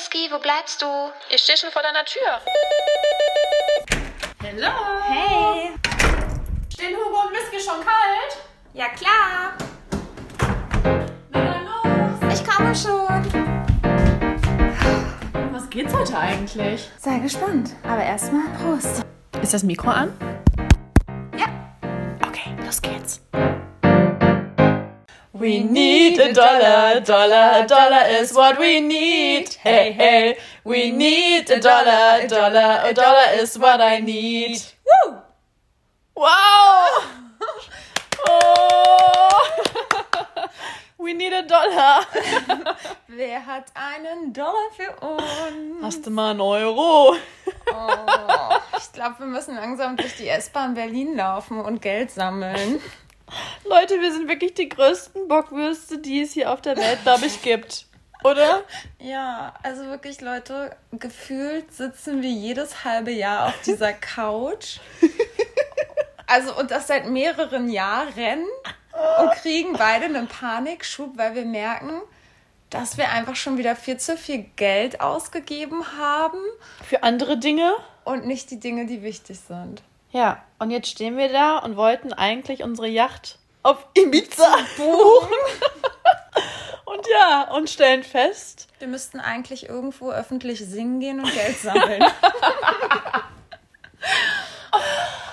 Whisky, wo bleibst du? Ich stehe schon vor deiner Tür. Hallo. Hey. Stehen Hugo und Whisky schon kalt? Ja, klar. Na dann los. Ich komme schon. Was geht's heute eigentlich? Sei gespannt. Aber erstmal Prost. Ist das Mikro an? Ja. Okay, los geht's. We need a dollar, dollar, dollar is what we need. Hey, hey, we need a dollar, dollar, a dollar is what I need. Woo! Wow! Oh! We need a dollar. Wer hat einen Dollar für uns? Hast du mal einen Euro? Oh, ich glaube, wir müssen langsam durch die S-Bahn Berlin laufen und Geld sammeln. Leute, wir sind wirklich die größten Bockwürste, die es hier auf der Welt, glaube ich, gibt. Oder? Ja, also wirklich, Leute, gefühlt sitzen wir jedes halbe Jahr auf dieser Couch. Also, und das seit mehreren Jahren. Und kriegen beide einen Panikschub, weil wir merken, dass wir einfach schon wieder viel zu viel Geld ausgegeben haben Für andere Dinge? und nicht die Dinge, die wichtig sind. Ja, und jetzt stehen wir da und wollten eigentlich unsere Yacht auf Ibiza buchen. und ja, und stellen fest, Wir müssten eigentlich irgendwo öffentlich singen gehen und Geld sammeln.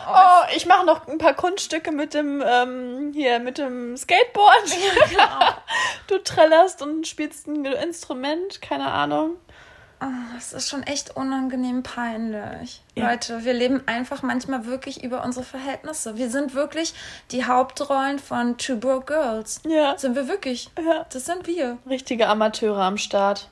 oh, ich mache noch ein paar Kunststücke mit dem, ähm, hier, mit dem Skateboard. Du trällerst und spielst ein Instrument, keine Ahnung. Das ist schon echt unangenehm peinlich. Ja. Leute, wir leben einfach manchmal wirklich über unsere Verhältnisse. Wir sind wirklich die Hauptrollen von Two Broke Girls. Ja. Sind wir wirklich. Ja. Das sind wir. Richtige Amateure am Start.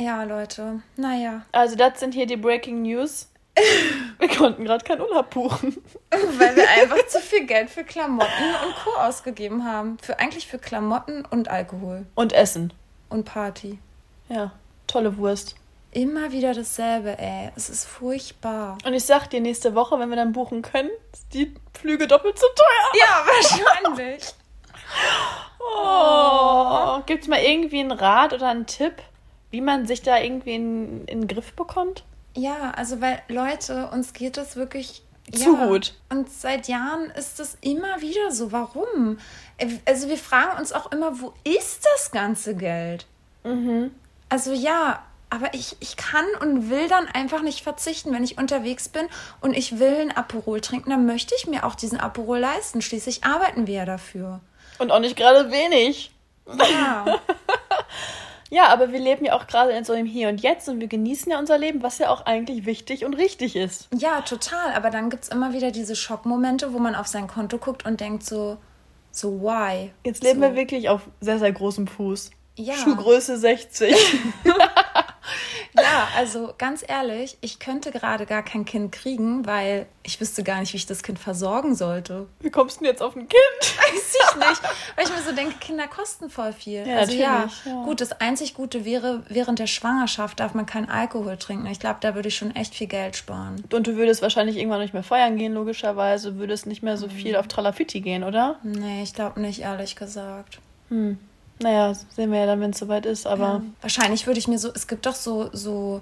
Ja, Leute. Naja. Also, das sind hier die Breaking News. Wir konnten gerade keinen Urlaub buchen. Weil wir einfach zu viel Geld für Klamotten und Co. ausgegeben haben. Für eigentlich für Klamotten und Alkohol. Und Essen. Und Party. Ja, tolle Wurst. Immer wieder dasselbe, ey. Es ist furchtbar. Und ich sag dir, nächste Woche, wenn wir dann buchen können, ist die Flüge doppelt so teuer. Ja, wahrscheinlich. Oh. Gibt's mal irgendwie einen Rat oder einen Tipp, wie man sich da irgendwie in, in den Griff bekommt? Ja, also weil Leute, uns geht es wirklich Zu ja. gut. Und seit Jahren ist es immer wieder so. Warum? Also wir fragen uns auch immer, wo ist das ganze Geld? Also ja, aber ich, ich kann und will dann einfach nicht verzichten, wenn ich unterwegs bin und ich will ein Aperol trinken, dann möchte ich mir auch diesen Aperol leisten. Schließlich arbeiten wir ja dafür. Und auch nicht gerade wenig. Ja, Ja, aber wir leben ja auch gerade in so einem Hier und Jetzt und wir genießen ja unser Leben, was ja auch eigentlich wichtig und richtig ist. ja total. Aber dann gibt es immer wieder diese Schockmomente, wo man auf sein Konto guckt und denkt so, so why? Jetzt leben so. wir wirklich auf sehr, sehr großem Fuß. Ja. Schuhgröße 60. Ja, also ganz ehrlich, ich könnte gerade gar kein Kind kriegen, weil ich wüsste gar nicht, wie ich das Kind versorgen sollte. Wie kommst du denn jetzt auf ein Kind? Weiß ich nicht. Weil ich mir so denke, Kinder kosten voll viel. Ja, also ja, natürlich, ja. gut, das einzig Gute wäre, während der Schwangerschaft darf man keinen Alkohol trinken. Ich glaube, da würde ich schon echt viel Geld sparen. Und du würdest wahrscheinlich irgendwann nicht mehr feiern gehen, logischerweise. Würdest nicht mehr so viel auf Tralafitti gehen, oder? Nee, ich glaube nicht, ehrlich gesagt. Naja, sehen wir ja dann, wenn es soweit ist. Aber Ja. Wahrscheinlich würde ich mir so, es gibt doch so, so,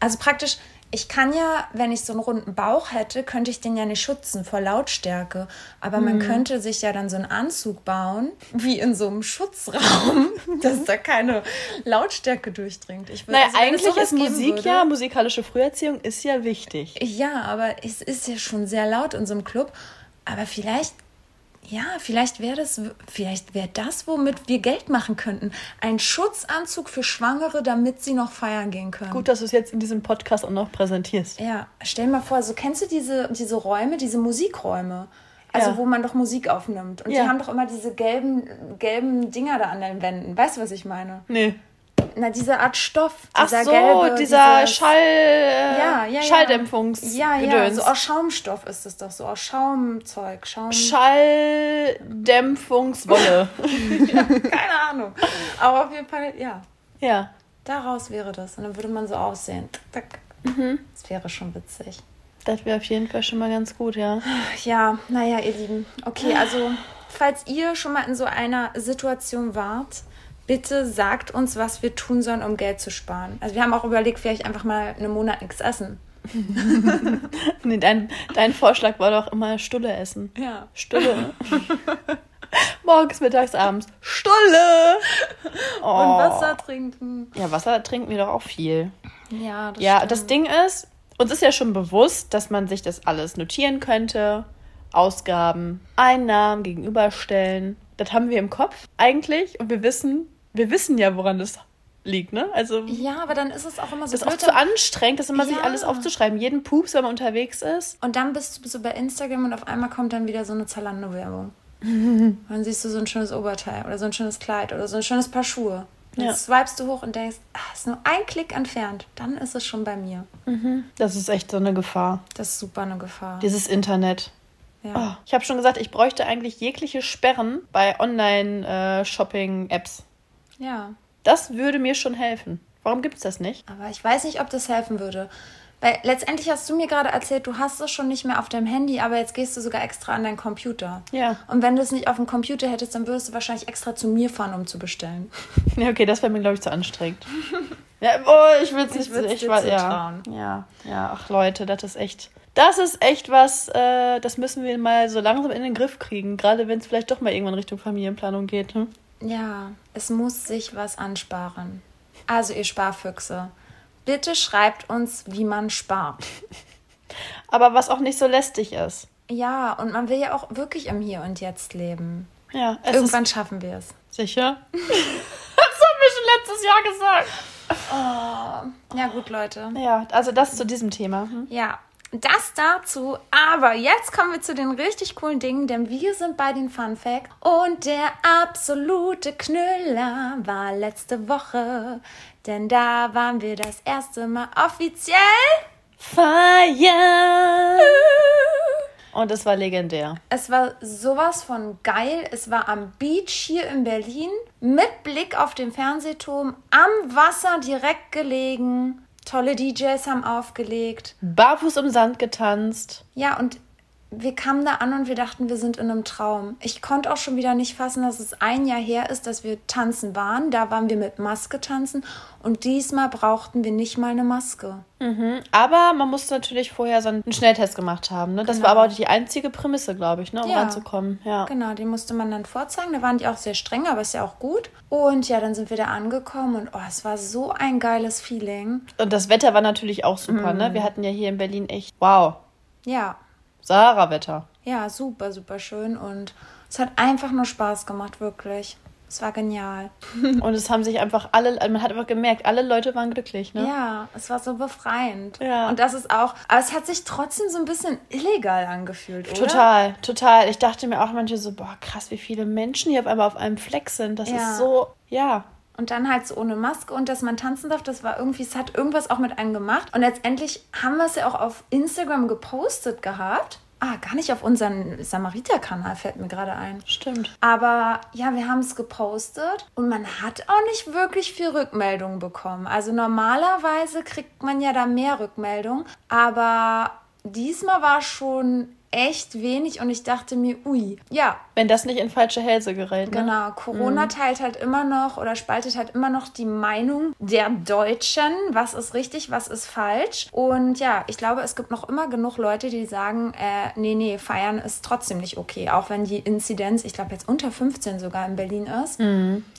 also praktisch, ich kann ja, wenn ich so einen runden Bauch hätte, könnte ich den ja nicht schützen vor Lautstärke. Aber man könnte sich ja dann so einen Anzug bauen, wie in so einem Schutzraum, dass da keine Lautstärke durchdringt. Ich würde, naja, also eigentlich ist Musik würde- ja, musikalische Früherziehung ist ja wichtig. Ja, aber es ist ja schon sehr laut in so einem Club. Aber vielleicht, ja, vielleicht wäre das, vielleicht wäre das, womit wir Geld machen könnten. Ein Schutzanzug für Schwangere, damit sie noch feiern gehen können. Gut, dass du es jetzt in diesem Podcast auch noch präsentierst. Ja, stell dir mal vor, so kennst du diese, diese Räume, diese Musikräume? Also Ja. wo man doch Musik aufnimmt. Und Ja. die haben doch immer diese gelben, gelben Dinger da an den Wänden. Weißt du, was ich meine? Nee. Na, diese Art Stoff. Ach Dieser so, gelbe, dieser dieses- Schall, äh, ja, ja, ja. Schalldämpfungs Ja, ja, Gedöns. so aus Schaumstoff ist es doch so, aus Schaumzeug, Schaum. Schalldämpfungswolle. Keine Ahnung. Aber auf jeden Fall, ja, ja. daraus wäre das. Und dann würde man so aussehen. Tack. Das wäre schon witzig. Das wäre auf jeden Fall schon mal ganz gut, ja. Ja, naja, ihr Lieben. Okay, also, falls ihr schon mal in so einer Situation wart, bitte sagt uns, was wir tun sollen, um Geld zu sparen. Also wir haben auch überlegt, vielleicht einfach mal einen Monat nichts essen. nee, dein, dein Vorschlag war doch immer Stulle essen. Ja. Stulle. Morgens, mittags, abends. Stulle! Und Wasser trinken. Ja, Wasser trinken wir doch auch viel. Ja, das Ja, stimmt. das Ding ist, uns ist ja schon bewusst, dass man sich das alles notieren könnte. Ausgaben, Einnahmen gegenüberstellen. Das haben wir im Kopf eigentlich und wir wissen, wir wissen ja, woran das liegt, ne? Also Ja, aber dann ist es auch immer so das ist auch zu anstrengend, das immer sich Ja. alles aufzuschreiben. Jeden Pups, wenn man unterwegs ist. Und dann bist du so bei Instagram und auf einmal kommt dann wieder so eine Zalando-Werbung. Dann siehst du so ein schönes Oberteil oder so ein schönes Kleid oder so ein schönes Paar Schuhe. Dann Ja. swipest du hoch und denkst, ah, ist nur ein Klick entfernt. Dann ist es schon bei mir. Das ist echt so eine Gefahr. Das ist super eine Gefahr. Dieses Internet. Ja. Oh, ich habe schon gesagt, ich bräuchte eigentlich jegliche Sperren bei Online-Shopping-Apps. Ja. Das würde mir schon helfen. Warum gibt es das nicht? Aber ich weiß nicht, ob das helfen würde. Weil letztendlich hast du mir gerade erzählt, du hast es schon nicht mehr auf deinem Handy, aber jetzt gehst du sogar extra an deinen Computer. Ja. Und wenn du es nicht auf dem Computer hättest, dann würdest du wahrscheinlich extra zu mir fahren, um zu bestellen. Ja, okay, das wäre mir, glaube ich, zu anstrengend. ja, oh, ich will es nicht. Ich dir war, ja, ja, ja, ach Leute, das ist echt. Das ist echt was, äh, das müssen wir mal so langsam in den Griff kriegen. Gerade wenn es vielleicht doch mal irgendwann Richtung Familienplanung geht. Hm? Ja, es muss sich was ansparen. Also ihr Sparfüchse, bitte schreibt uns, wie man spart. Aber was auch nicht so lästig ist. Ja, und man will ja auch wirklich im Hier und Jetzt leben. Ja, es Irgendwann schaffen wir es. sicher. das haben wir schon letztes Jahr gesagt. Ja, gut, Leute. Ja, also das zu diesem Thema. Hm? Ja, das dazu. Aber jetzt kommen wir zu den richtig coolen Dingen, denn wir sind bei den Fun Facts. Und der absolute Knüller war letzte Woche. Denn da waren wir das erste Mal offiziell. Feiern! Und es war legendär. Es war sowas von geil. Es war am Beach hier in Berlin mit Blick auf den Fernsehturm, am Wasser direkt gelegen. Tolle DJs haben aufgelegt. Barfuß im Sand getanzt. Ja, und wir kamen da an und wir dachten, wir sind in einem Traum. Ich konnte auch schon wieder nicht fassen, dass es ein Jahr her ist, dass wir tanzen waren. Da waren wir mit Maske tanzen und diesmal brauchten wir nicht mal eine Maske. Aber man musste natürlich vorher so einen Schnelltest gemacht haben. Ne? Das Genau. war aber die einzige Prämisse, glaube ich, ne? um Ja. ranzukommen. Ja. Genau, den musste man dann vorzeigen. Da waren die auch sehr streng, aber ist ja auch gut. Und ja, dann sind wir da angekommen und oh, es war so ein geiles Feeling. Und das Wetter war natürlich auch super. Mhm. Ne? Wir hatten ja hier in Berlin echt, wow, Ja, Sahara-Wetter. ja, super, super schön und es hat einfach nur Spaß gemacht, wirklich. Es war genial. Und es haben sich einfach alle, man hat einfach gemerkt, alle Leute waren glücklich. Ne? Ja, es war so befreiend. Ja. Und das ist auch, aber es hat sich trotzdem so ein bisschen illegal angefühlt, oder? Total, total. Ich dachte mir auch manchmal so, boah, krass, wie viele Menschen hier auf einmal auf einem Fleck sind. Das Ja. ist so, ja. Und dann halt so ohne Maske und dass man tanzen darf, das war irgendwie, es hat irgendwas auch mit einem gemacht. Und letztendlich haben wir es ja auch auf Instagram gepostet gehabt. Ah, gar nicht auf unseren Samariter-Kanal, fällt mir gerade ein. Stimmt. Aber ja, wir haben es gepostet und man hat auch nicht wirklich viel Rückmeldungen bekommen. Also normalerweise kriegt man ja da mehr Rückmeldungen, aber diesmal war schon echt wenig und ich dachte mir, ui, ja, Wenn das nicht in falsche Hälse gerät. Ne? Genau, Corona teilt halt immer noch oder spaltet halt immer noch die Meinung der Deutschen, was ist richtig, was ist falsch. Und ja, ich glaube, es gibt noch immer genug Leute, die sagen, äh, nee, nee, feiern ist trotzdem nicht okay, auch wenn die Inzidenz, ich glaube, jetzt unter 15 sogar in Berlin ist.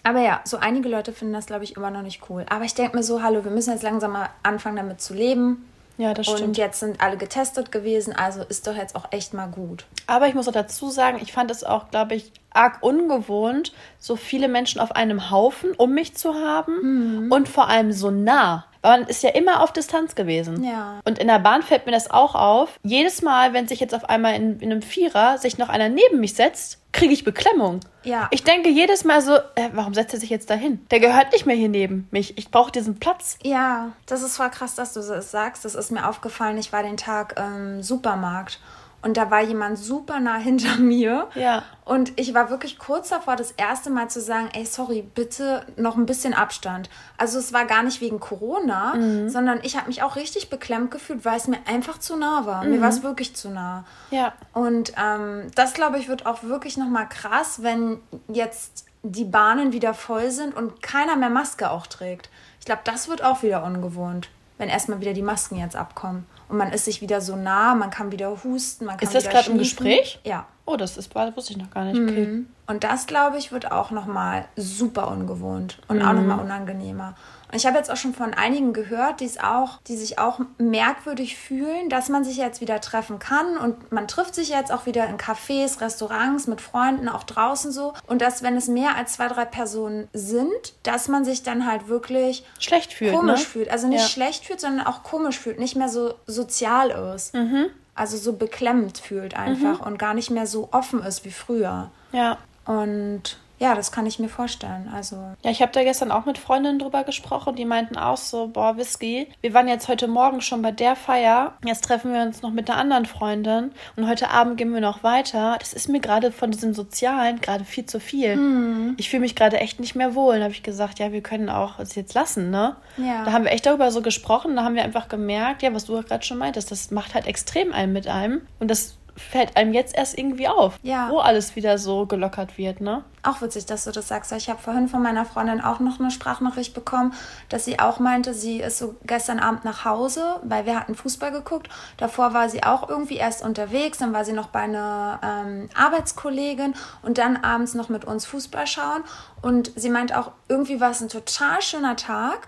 Aber ja, so einige Leute finden das, glaube ich, immer noch nicht cool. Aber ich denke mir so, hallo, wir müssen jetzt langsam mal anfangen, damit zu leben. Ja, das Und stimmt. jetzt sind alle getestet gewesen, also ist doch jetzt auch echt mal gut. Aber ich muss auch dazu sagen, ich fand es auch, glaube ich, arg ungewohnt, so viele Menschen auf einem Haufen um mich zu haben Mhm. und vor allem so nah. Weil man ist ja immer auf Distanz gewesen. Ja. Und in der Bahn fällt mir das auch auf. Jedes Mal, wenn sich jetzt auf einmal in, in einem Vierer sich noch einer neben mich setzt, kriege ich Beklemmung. Ja. Ich denke jedes Mal so, äh, warum setzt er sich jetzt dahin? Der gehört nicht mehr hier neben mich. Ich brauche diesen Platz. Ja, das ist voll krass, dass du das sagst. Das ist mir aufgefallen. Ich war den Tag im Supermarkt und da war jemand super nah hinter mir. Ja. Und ich war wirklich kurz davor, das erste Mal zu sagen, ey, sorry, bitte noch ein bisschen Abstand. Also es war gar nicht wegen Corona, sondern ich habe mich auch richtig beklemmt gefühlt, weil es mir einfach zu nah war. Mir war es wirklich zu nah. Ja. Und ähm, das, glaube ich, wird auch wirklich nochmal krass, wenn jetzt die Bahnen wieder voll sind und keiner mehr Maske auch trägt. Ich glaube, das wird auch wieder ungewohnt, wenn erstmal wieder die Masken jetzt abkommen. Und man ist sich wieder so nah, man kann wieder husten, man kann Ist das gerade im. Gespräch? Ja. Oh, das ist, wusste ich noch gar nicht. Okay. Mhm. Und das, glaube ich, wird auch nochmal super ungewohnt und auch nochmal unangenehmer. Und ich habe jetzt auch schon von einigen gehört, die es auch, die sich auch merkwürdig fühlen, dass man sich jetzt wieder treffen kann und man trifft sich jetzt auch wieder in Cafés, Restaurants mit Freunden, auch draußen so. Und dass, wenn es mehr als zwei, drei Personen sind, dass man sich dann halt wirklich Schlecht fühlt, komisch ne? fühlt. Also nicht Ja. schlecht fühlt, sondern auch komisch fühlt, nicht mehr so sozial ist. Mhm. Also so beklemmt fühlt einfach und gar nicht mehr so offen ist wie früher. Ja. Und ja, das kann ich mir vorstellen. Also, Ja, ich habe da gestern auch mit Freundinnen drüber gesprochen. Die meinten auch so, boah, Whisky, wir waren jetzt heute Morgen schon bei der Feier. Jetzt treffen wir uns noch mit einer anderen Freundin. Und heute Abend gehen wir noch weiter. Das ist mir gerade von diesem Sozialen gerade viel zu viel. Mhm. Ich fühle mich gerade echt nicht mehr wohl. Da habe ich gesagt, ja, wir können auch es jetzt lassen, ne? Ja. Da haben wir echt darüber so gesprochen. Da haben wir einfach gemerkt, ja, was du gerade schon meintest, das macht halt extrem einen mit einem. Und das fällt einem jetzt erst irgendwie auf, Ja. wo alles wieder so gelockert wird, ne? Auch witzig, dass du das sagst. Ich habe vorhin von meiner Freundin auch noch eine Sprachnachricht bekommen, dass sie auch meinte, sie ist so gestern Abend nach Hause, weil wir hatten Fußball geguckt. Davor war sie auch irgendwie erst unterwegs, dann war sie noch bei einer ähm, Arbeitskollegin und dann abends noch mit uns Fußball schauen. Und sie meint auch, irgendwie war es ein total schöner Tag,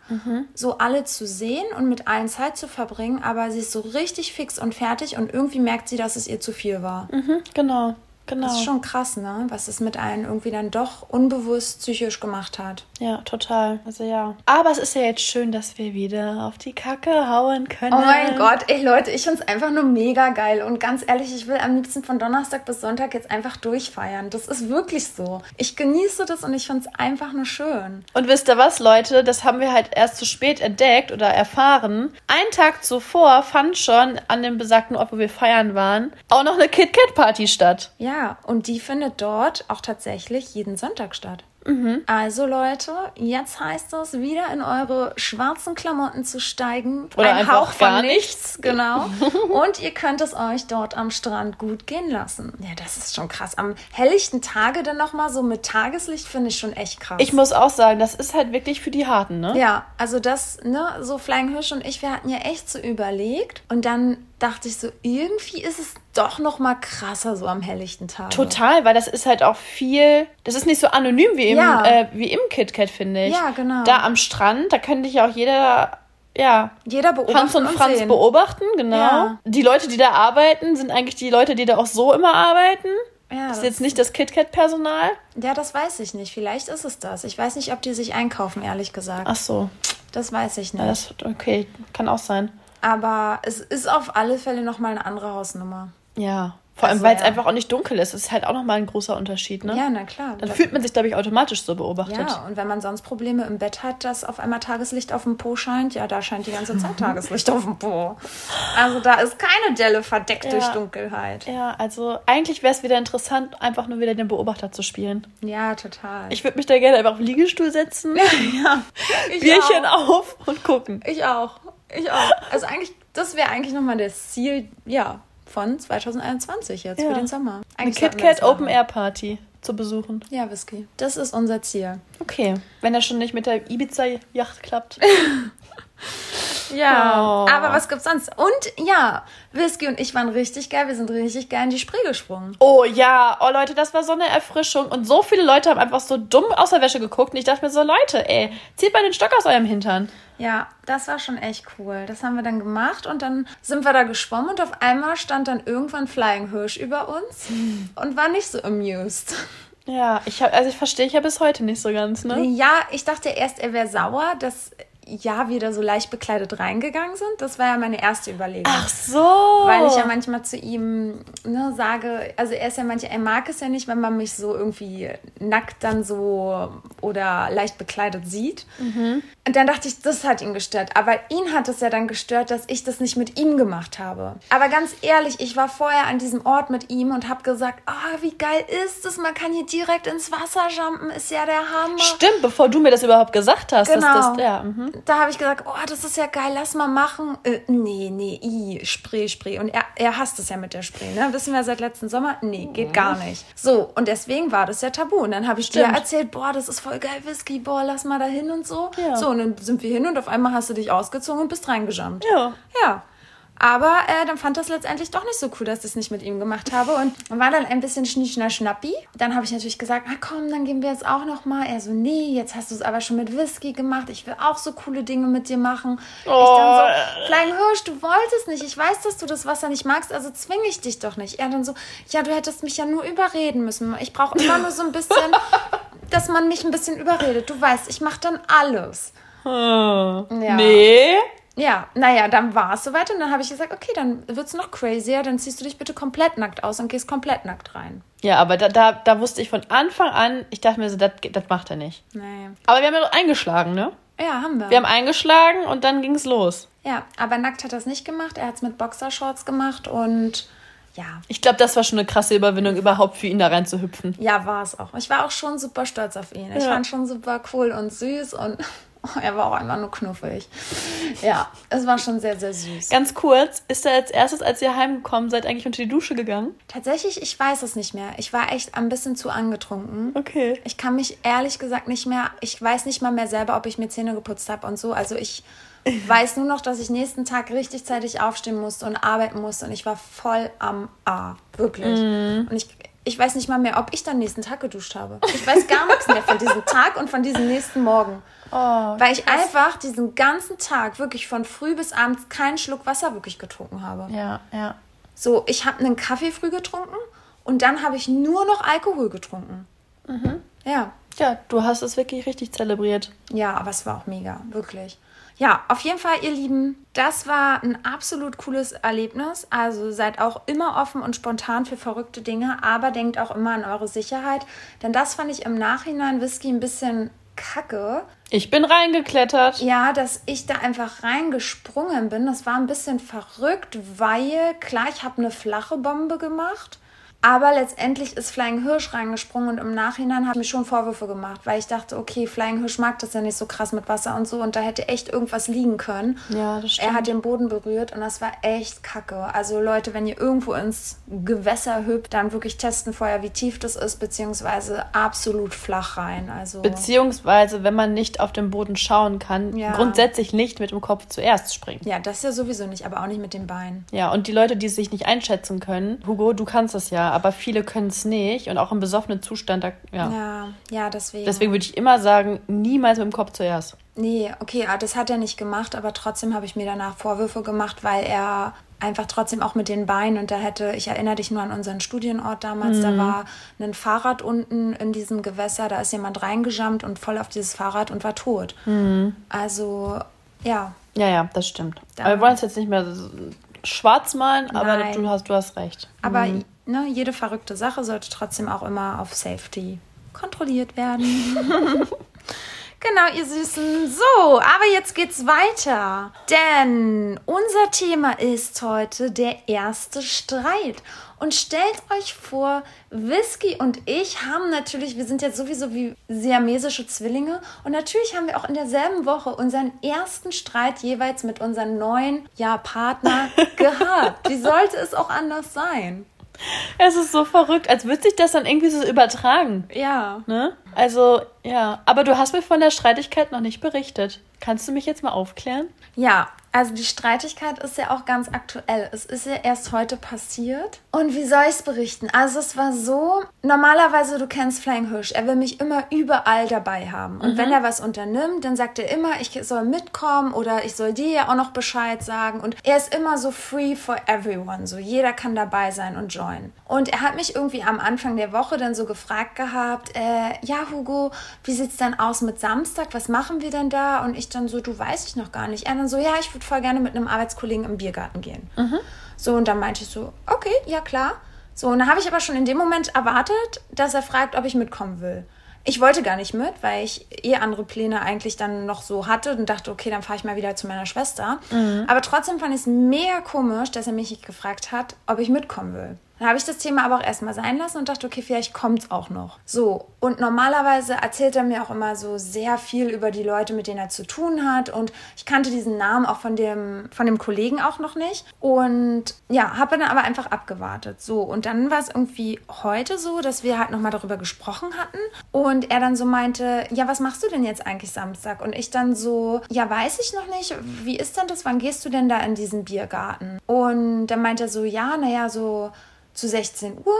so alle zu sehen und mit allen Zeit zu verbringen, aber sie ist so richtig fix und fertig und irgendwie merkt sie, dass es ihr zu viel war. Mhm, genau, genau. Das ist schon krass, ne? Was es mit einem irgendwie dann doch unbewusst psychisch gemacht hat. Ja, total. Also ja. Aber es ist ja jetzt schön, dass wir wieder auf die Kacke hauen können. Oh mein Gott, ey Leute, ich find's einfach nur mega geil. Und ganz ehrlich, ich will am liebsten von Donnerstag bis Sonntag jetzt einfach durchfeiern. Das ist wirklich so. Ich genieße das und ich find's einfach nur schön. Und wisst ihr was, Leute? Das haben wir halt erst zu spät entdeckt oder erfahren. Einen Tag zuvor fand schon an dem besagten Ort, wo wir feiern waren, auch noch eine Kit Kat Party statt. Ja, und die findet dort auch tatsächlich jeden Sonntag statt. Mhm. Also Leute, jetzt heißt es wieder in eure schwarzen Klamotten zu steigen. Oder Ein Hauch von gar nichts, genau. Und ihr könnt es euch dort am Strand gut gehen lassen. Ja, das ist schon krass. Am helllichten Tage dann nochmal so mit Tageslicht finde ich schon echt krass. Ich muss auch sagen, das ist halt wirklich für die Harten, ne? ja, also das, ne, so Flying Hirsch und ich, wir hatten ja echt so überlegt. Und dann dachte ich so, irgendwie ist es doch noch mal krasser so am helllichten Tag. Total, weil das ist halt auch viel, das ist nicht so anonym wie im, Ja. äh, wie im KitKat, finde ich. Ja, genau. Da am Strand, da könnte ich auch jeder, ja, Jeder beobachtet Hans und Franz sehen. beobachten, genau. Ja. Die Leute, die da arbeiten, sind eigentlich die Leute, die da auch so immer arbeiten. Ja, Das ist das- jetzt nicht das KitKat-Personal. Ja, das weiß ich nicht. Vielleicht ist es das. Ich weiß nicht, ob die sich einkaufen, ehrlich gesagt. Ach so, Das weiß ich nicht. ja, das, okay, kann auch sein. Aber es ist auf alle Fälle nochmal eine andere Hausnummer. Ja, vor allem, Also, weil es ja. einfach auch nicht dunkel ist. Das ist halt auch nochmal ein großer Unterschied, ne? Ja, na klar. Dann fühlt man sich, glaube ich, automatisch so beobachtet. ja, und wenn man sonst Probleme im Bett hat, dass auf einmal Tageslicht auf dem Po scheint, ja, da scheint die ganze Zeit Tageslicht auf dem Po. Also da ist keine Delle verdeckt Ja. durch Dunkelheit. Ja, also eigentlich wäre es wieder interessant, einfach nur wieder den Beobachter zu spielen. Ja, total. Ich würde mich da gerne einfach auf den Liegestuhl setzen, ja, Bierchen auch. auf und gucken. Ich auch. Ich auch. Also eigentlich, das wäre eigentlich nochmal das Ziel, ja, von 2021 jetzt Ja. für den Sommer. Eine Eigentlich das KitKat Open. Air Party zu besuchen. Ja, Whisky. Das ist unser Ziel. Okay, wenn das schon nicht mit der Ibiza-Yacht klappt. Ja, Oh. aber was gibt's sonst? Und ja, Whisky und ich waren richtig geil. Wir sind richtig geil in die Spree gesprungen. Oh ja, oh Leute, das war so eine Erfrischung. Und so viele Leute haben einfach so dumm aus der Wäsche geguckt. Und ich dachte mir so, Leute, ey, zieht mal den Stock aus eurem Hintern. Ja, das war schon echt cool. Das haben wir dann gemacht und dann sind wir da geschwommen und auf einmal stand dann irgendwann Flying Hirsch über uns und war nicht so amused. Ja, ich hab, also ich verstehe ich ja bis heute nicht so ganz, ne? Ja, ich dachte erst, er wäre sauer, dass ja wir da so leicht bekleidet reingegangen sind. Das war ja meine erste Überlegung. Ach so. Weil ich ja manchmal zu ihm ne, sage, also er ist ja manchmal, er mag es ja nicht, wenn man mich so irgendwie nackt dann so oder leicht bekleidet sieht. Und dann dachte ich, das hat ihn gestört. Aber ihn hat es ja dann gestört, dass ich das nicht mit ihm gemacht habe. Aber ganz ehrlich, ich war vorher an diesem Ort mit ihm und habe gesagt, ah, wie geil ist es, man kann hier direkt ins Wasser jumpen, ist ja der Hammer. Stimmt, bevor du mir das überhaupt gesagt hast. Genau. Das, ja, mhm. Da habe ich gesagt, oh, das ist ja geil, lass mal machen. Äh, nee, nee, i, Spree, Spree. Und er, er hasst es ja mit der Spree, ne? Wissen wir seit letzten Sommer? Nee, geht gar nicht. So, und deswegen war das ja tabu. Und dann habe ich dir Stimmt. erzählt, boah, das ist voll geil, Whisky, boah, lass mal da hin und so. Ja. So, und dann sind wir hin und auf einmal hast du dich ausgezogen und bist reingejumpt. Ja. Ja. Aber äh, dann fand das letztendlich doch nicht so cool, dass ich es nicht mit ihm gemacht habe. Und war dann ein bisschen schnieschner schnappi. Dann habe ich natürlich gesagt, ah komm, dann gehen wir jetzt auch noch mal. Er so, nee, jetzt hast du es aber schon mit Whisky gemacht. Ich will auch so coole Dinge mit dir machen. Ich dann so, Flying Hirsch, du wolltest nicht. Ich weiß, dass du das Wasser nicht magst, also zwinge ich dich doch nicht. Er dann so, ja, du hättest mich ja nur überreden müssen. Ich brauche immer nur so ein bisschen, dass man mich ein bisschen überredet. Du weißt, ich mache dann alles. Ja. Ja. Nee. Ja, naja, dann war es soweit und dann habe ich gesagt, okay, dann wird's noch crazier, dann ziehst du dich bitte komplett nackt aus und gehst komplett nackt rein. Ja, aber da, da, da wusste ich von Anfang an, ich dachte mir so, das macht er nicht. Nee. Aber wir haben ja doch eingeschlagen, ne? Ja, haben wir. Wir haben eingeschlagen und dann ging's los. ja, aber nackt hat er es nicht gemacht, er hat es mit Boxershorts gemacht und ja, Ich glaube, das war schon eine krasse Überwindung, überhaupt für ihn da rein zu hüpfen. ja, war es auch. Ich war auch schon super stolz auf ihn. Ich Ja. fand schon super cool und süß und er war auch einfach nur knuffig. Ja, es war schon sehr, sehr süß. Ganz kurz, ist er als erstes, als ihr heimgekommen seid, eigentlich unter die Dusche gegangen? Tatsächlich, ich weiß es nicht mehr. Ich war echt ein bisschen zu angetrunken. Okay. Ich kann mich ehrlich gesagt nicht mehr, ich weiß nicht mal mehr selber, ob ich mir Zähne geputzt habe und so. Also ich weiß nur noch, dass ich nächsten Tag richtig zeitig aufstehen musste und arbeiten musste und ich war voll am A. Wirklich. Und ich, ich weiß nicht mal mehr, ob ich dann nächsten Tag geduscht habe. Ich weiß gar nichts mehr von diesem Tag und von diesem nächsten Morgen. Weil ich einfach diesen ganzen Tag wirklich von früh bis abends keinen Schluck Wasser wirklich getrunken habe. Ja, ja. So, ich habe einen Kaffee früh getrunken und dann habe ich nur noch Alkohol getrunken. Ja, Ja, du hast es wirklich richtig zelebriert. ja, aber es war auch mega, wirklich. Ja, auf jeden Fall, ihr Lieben, das war ein absolut cooles Erlebnis. Also seid auch immer offen und spontan für verrückte Dinge, aber denkt auch immer an eure Sicherheit. Denn das fand ich im Nachhinein Whisky ein bisschen kacke. Ich bin reingeklettert. Ja, dass ich da einfach reingesprungen bin. Das war ein bisschen verrückt, weil klar, ich habe eine flache Bombe gemacht. Aber letztendlich ist Flying Hirsch reingesprungen und im Nachhinein hat mir schon Vorwürfe gemacht, weil ich dachte, okay, Flying Hirsch mag das ja nicht so krass mit Wasser und so und da hätte echt irgendwas liegen können. Ja, das Er hat den Boden berührt und das war echt kacke. Also Leute, wenn ihr irgendwo ins Gewässer hüpft, dann wirklich testen vorher, wie tief das ist, beziehungsweise absolut flach rein. Also Beziehungsweise, wenn man nicht auf den Boden schauen kann, Ja. grundsätzlich nicht mit dem Kopf zuerst springen. ja, das ja sowieso nicht, aber auch nicht mit den Beinen. Ja, und die Leute, die sich nicht einschätzen können, Hugo, du kannst das ja, aber viele können es nicht und auch im besoffenen Zustand, da, ja. Ja, ja, deswegen. Deswegen würde ich immer sagen, niemals mit dem Kopf zuerst. Nee, okay, ah, das hat er nicht gemacht, aber trotzdem habe ich mir danach Vorwürfe gemacht, weil er einfach trotzdem auch mit den Beinen und da hätte, ich erinnere dich nur an unseren Studienort damals, da war ein Fahrrad unten in diesem Gewässer, da ist jemand reingejammt und voll auf dieses Fahrrad und war tot. Also, ja, Ja, ja, das stimmt. Da- aber wir wollen es jetzt nicht mehr so schwarz malen, aber Nein. du hast, du hast recht. aber ne, jede verrückte Sache sollte trotzdem auch immer auf Safety kontrolliert werden. Genau, ihr Süßen. So, aber jetzt geht's weiter. Denn unser Thema ist heute der erste Streit. Und stellt euch vor, Whisky und ich haben natürlich, wir sind jetzt sowieso wie siamesische Zwillinge. Und natürlich haben wir auch in derselben Woche unseren ersten Streit jeweils mit unserem neuen ja, Partner gehabt. Wie sollte es auch anders sein? Es ist so verrückt, als würde sich das dann irgendwie so übertragen. Ja. Ne? Also, ja. Aber du hast mir von der Streitigkeit noch nicht berichtet. Kannst du mich jetzt mal aufklären? Ja, also die Streitigkeit ist ja auch ganz aktuell. Es ist ja erst heute passiert. Und wie soll ich es berichten? Also es war so, normalerweise, du kennst Flying Hirsch, er will mich immer überall dabei haben. Und wenn er was unternimmt, dann sagt er immer, ich soll mitkommen oder ich soll dir ja auch noch Bescheid sagen. Und er ist immer so free for everyone. So jeder kann dabei sein und joinen. Und er hat mich irgendwie am Anfang der Woche dann so gefragt gehabt, äh, ja Hugo, wie sieht's denn aus mit Samstag? Was machen wir denn da? Und ich dann so, du weißt ich noch gar nicht. Er dann so, ja, ich würde voll gerne mit einem Arbeitskollegen im Biergarten gehen. So, und dann meinte ich so, okay, ja klar. So, und dann habe ich aber schon in dem Moment erwartet, dass er fragt, ob ich mitkommen will. Ich wollte gar nicht mit, weil ich eh andere Pläne eigentlich dann noch so hatte und dachte, okay, dann fahre ich mal wieder zu meiner Schwester. Aber trotzdem fand ich es mega komisch, dass er mich nicht gefragt hat, ob ich mitkommen will. Dann habe ich das Thema aber auch erstmal sein lassen und dachte, okay, vielleicht kommt es auch noch. So, und normalerweise erzählt er mir auch immer so sehr viel über die Leute, mit denen er zu tun hat. Und ich kannte diesen Namen auch von dem, von dem Kollegen auch noch nicht. Und ja, habe dann aber einfach abgewartet. So, und dann war es irgendwie heute so, dass wir halt nochmal darüber gesprochen hatten. Und er dann so meinte, ja, was machst du denn jetzt eigentlich Samstag? Und ich dann so, ja, weiß ich noch nicht. Wie ist denn das? Wann gehst du denn da in diesen Biergarten? Und dann meinte er so, ja, naja, so zu 16 Uhr.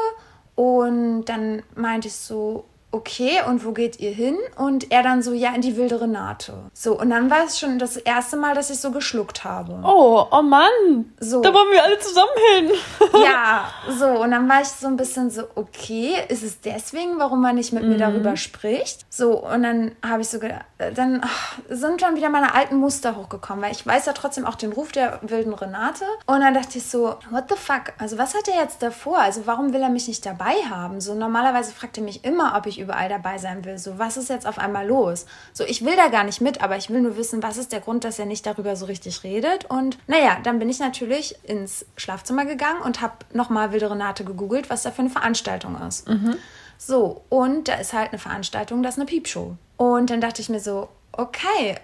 Und dann meinte ich so, okay, und wo geht ihr hin? Und er dann so, ja, in die wilde Renate. So, und dann war es schon das erste Mal, dass ich so geschluckt habe. Oh, oh Mann. So. Da wollen wir alle zusammen hin. ja, so, und dann war ich so ein bisschen so, okay, ist es deswegen, warum man nicht mit mhm. mir darüber spricht? So, und dann habe ich so gedacht, dann ach, sind dann wieder meine alten Muster hochgekommen, weil ich weiß ja trotzdem auch den Ruf der wilden Renate. Und dann dachte ich so, what the fuck? Also, was hat er jetzt davor? Also, warum will er mich nicht dabei haben? So, normalerweise fragt er mich immer, ob ich überall dabei sein will. So, was ist jetzt auf einmal los? So, ich will da gar nicht mit, aber ich will nur wissen, was ist der Grund, dass er nicht darüber so richtig redet. Und naja, dann bin ich natürlich ins Schlafzimmer gegangen und habe nochmal Wilde Renate gegoogelt, was da für eine Veranstaltung ist. Mhm. So, und da ist halt eine Veranstaltung, das ist eine Piepshow. Und dann dachte ich mir so, okay,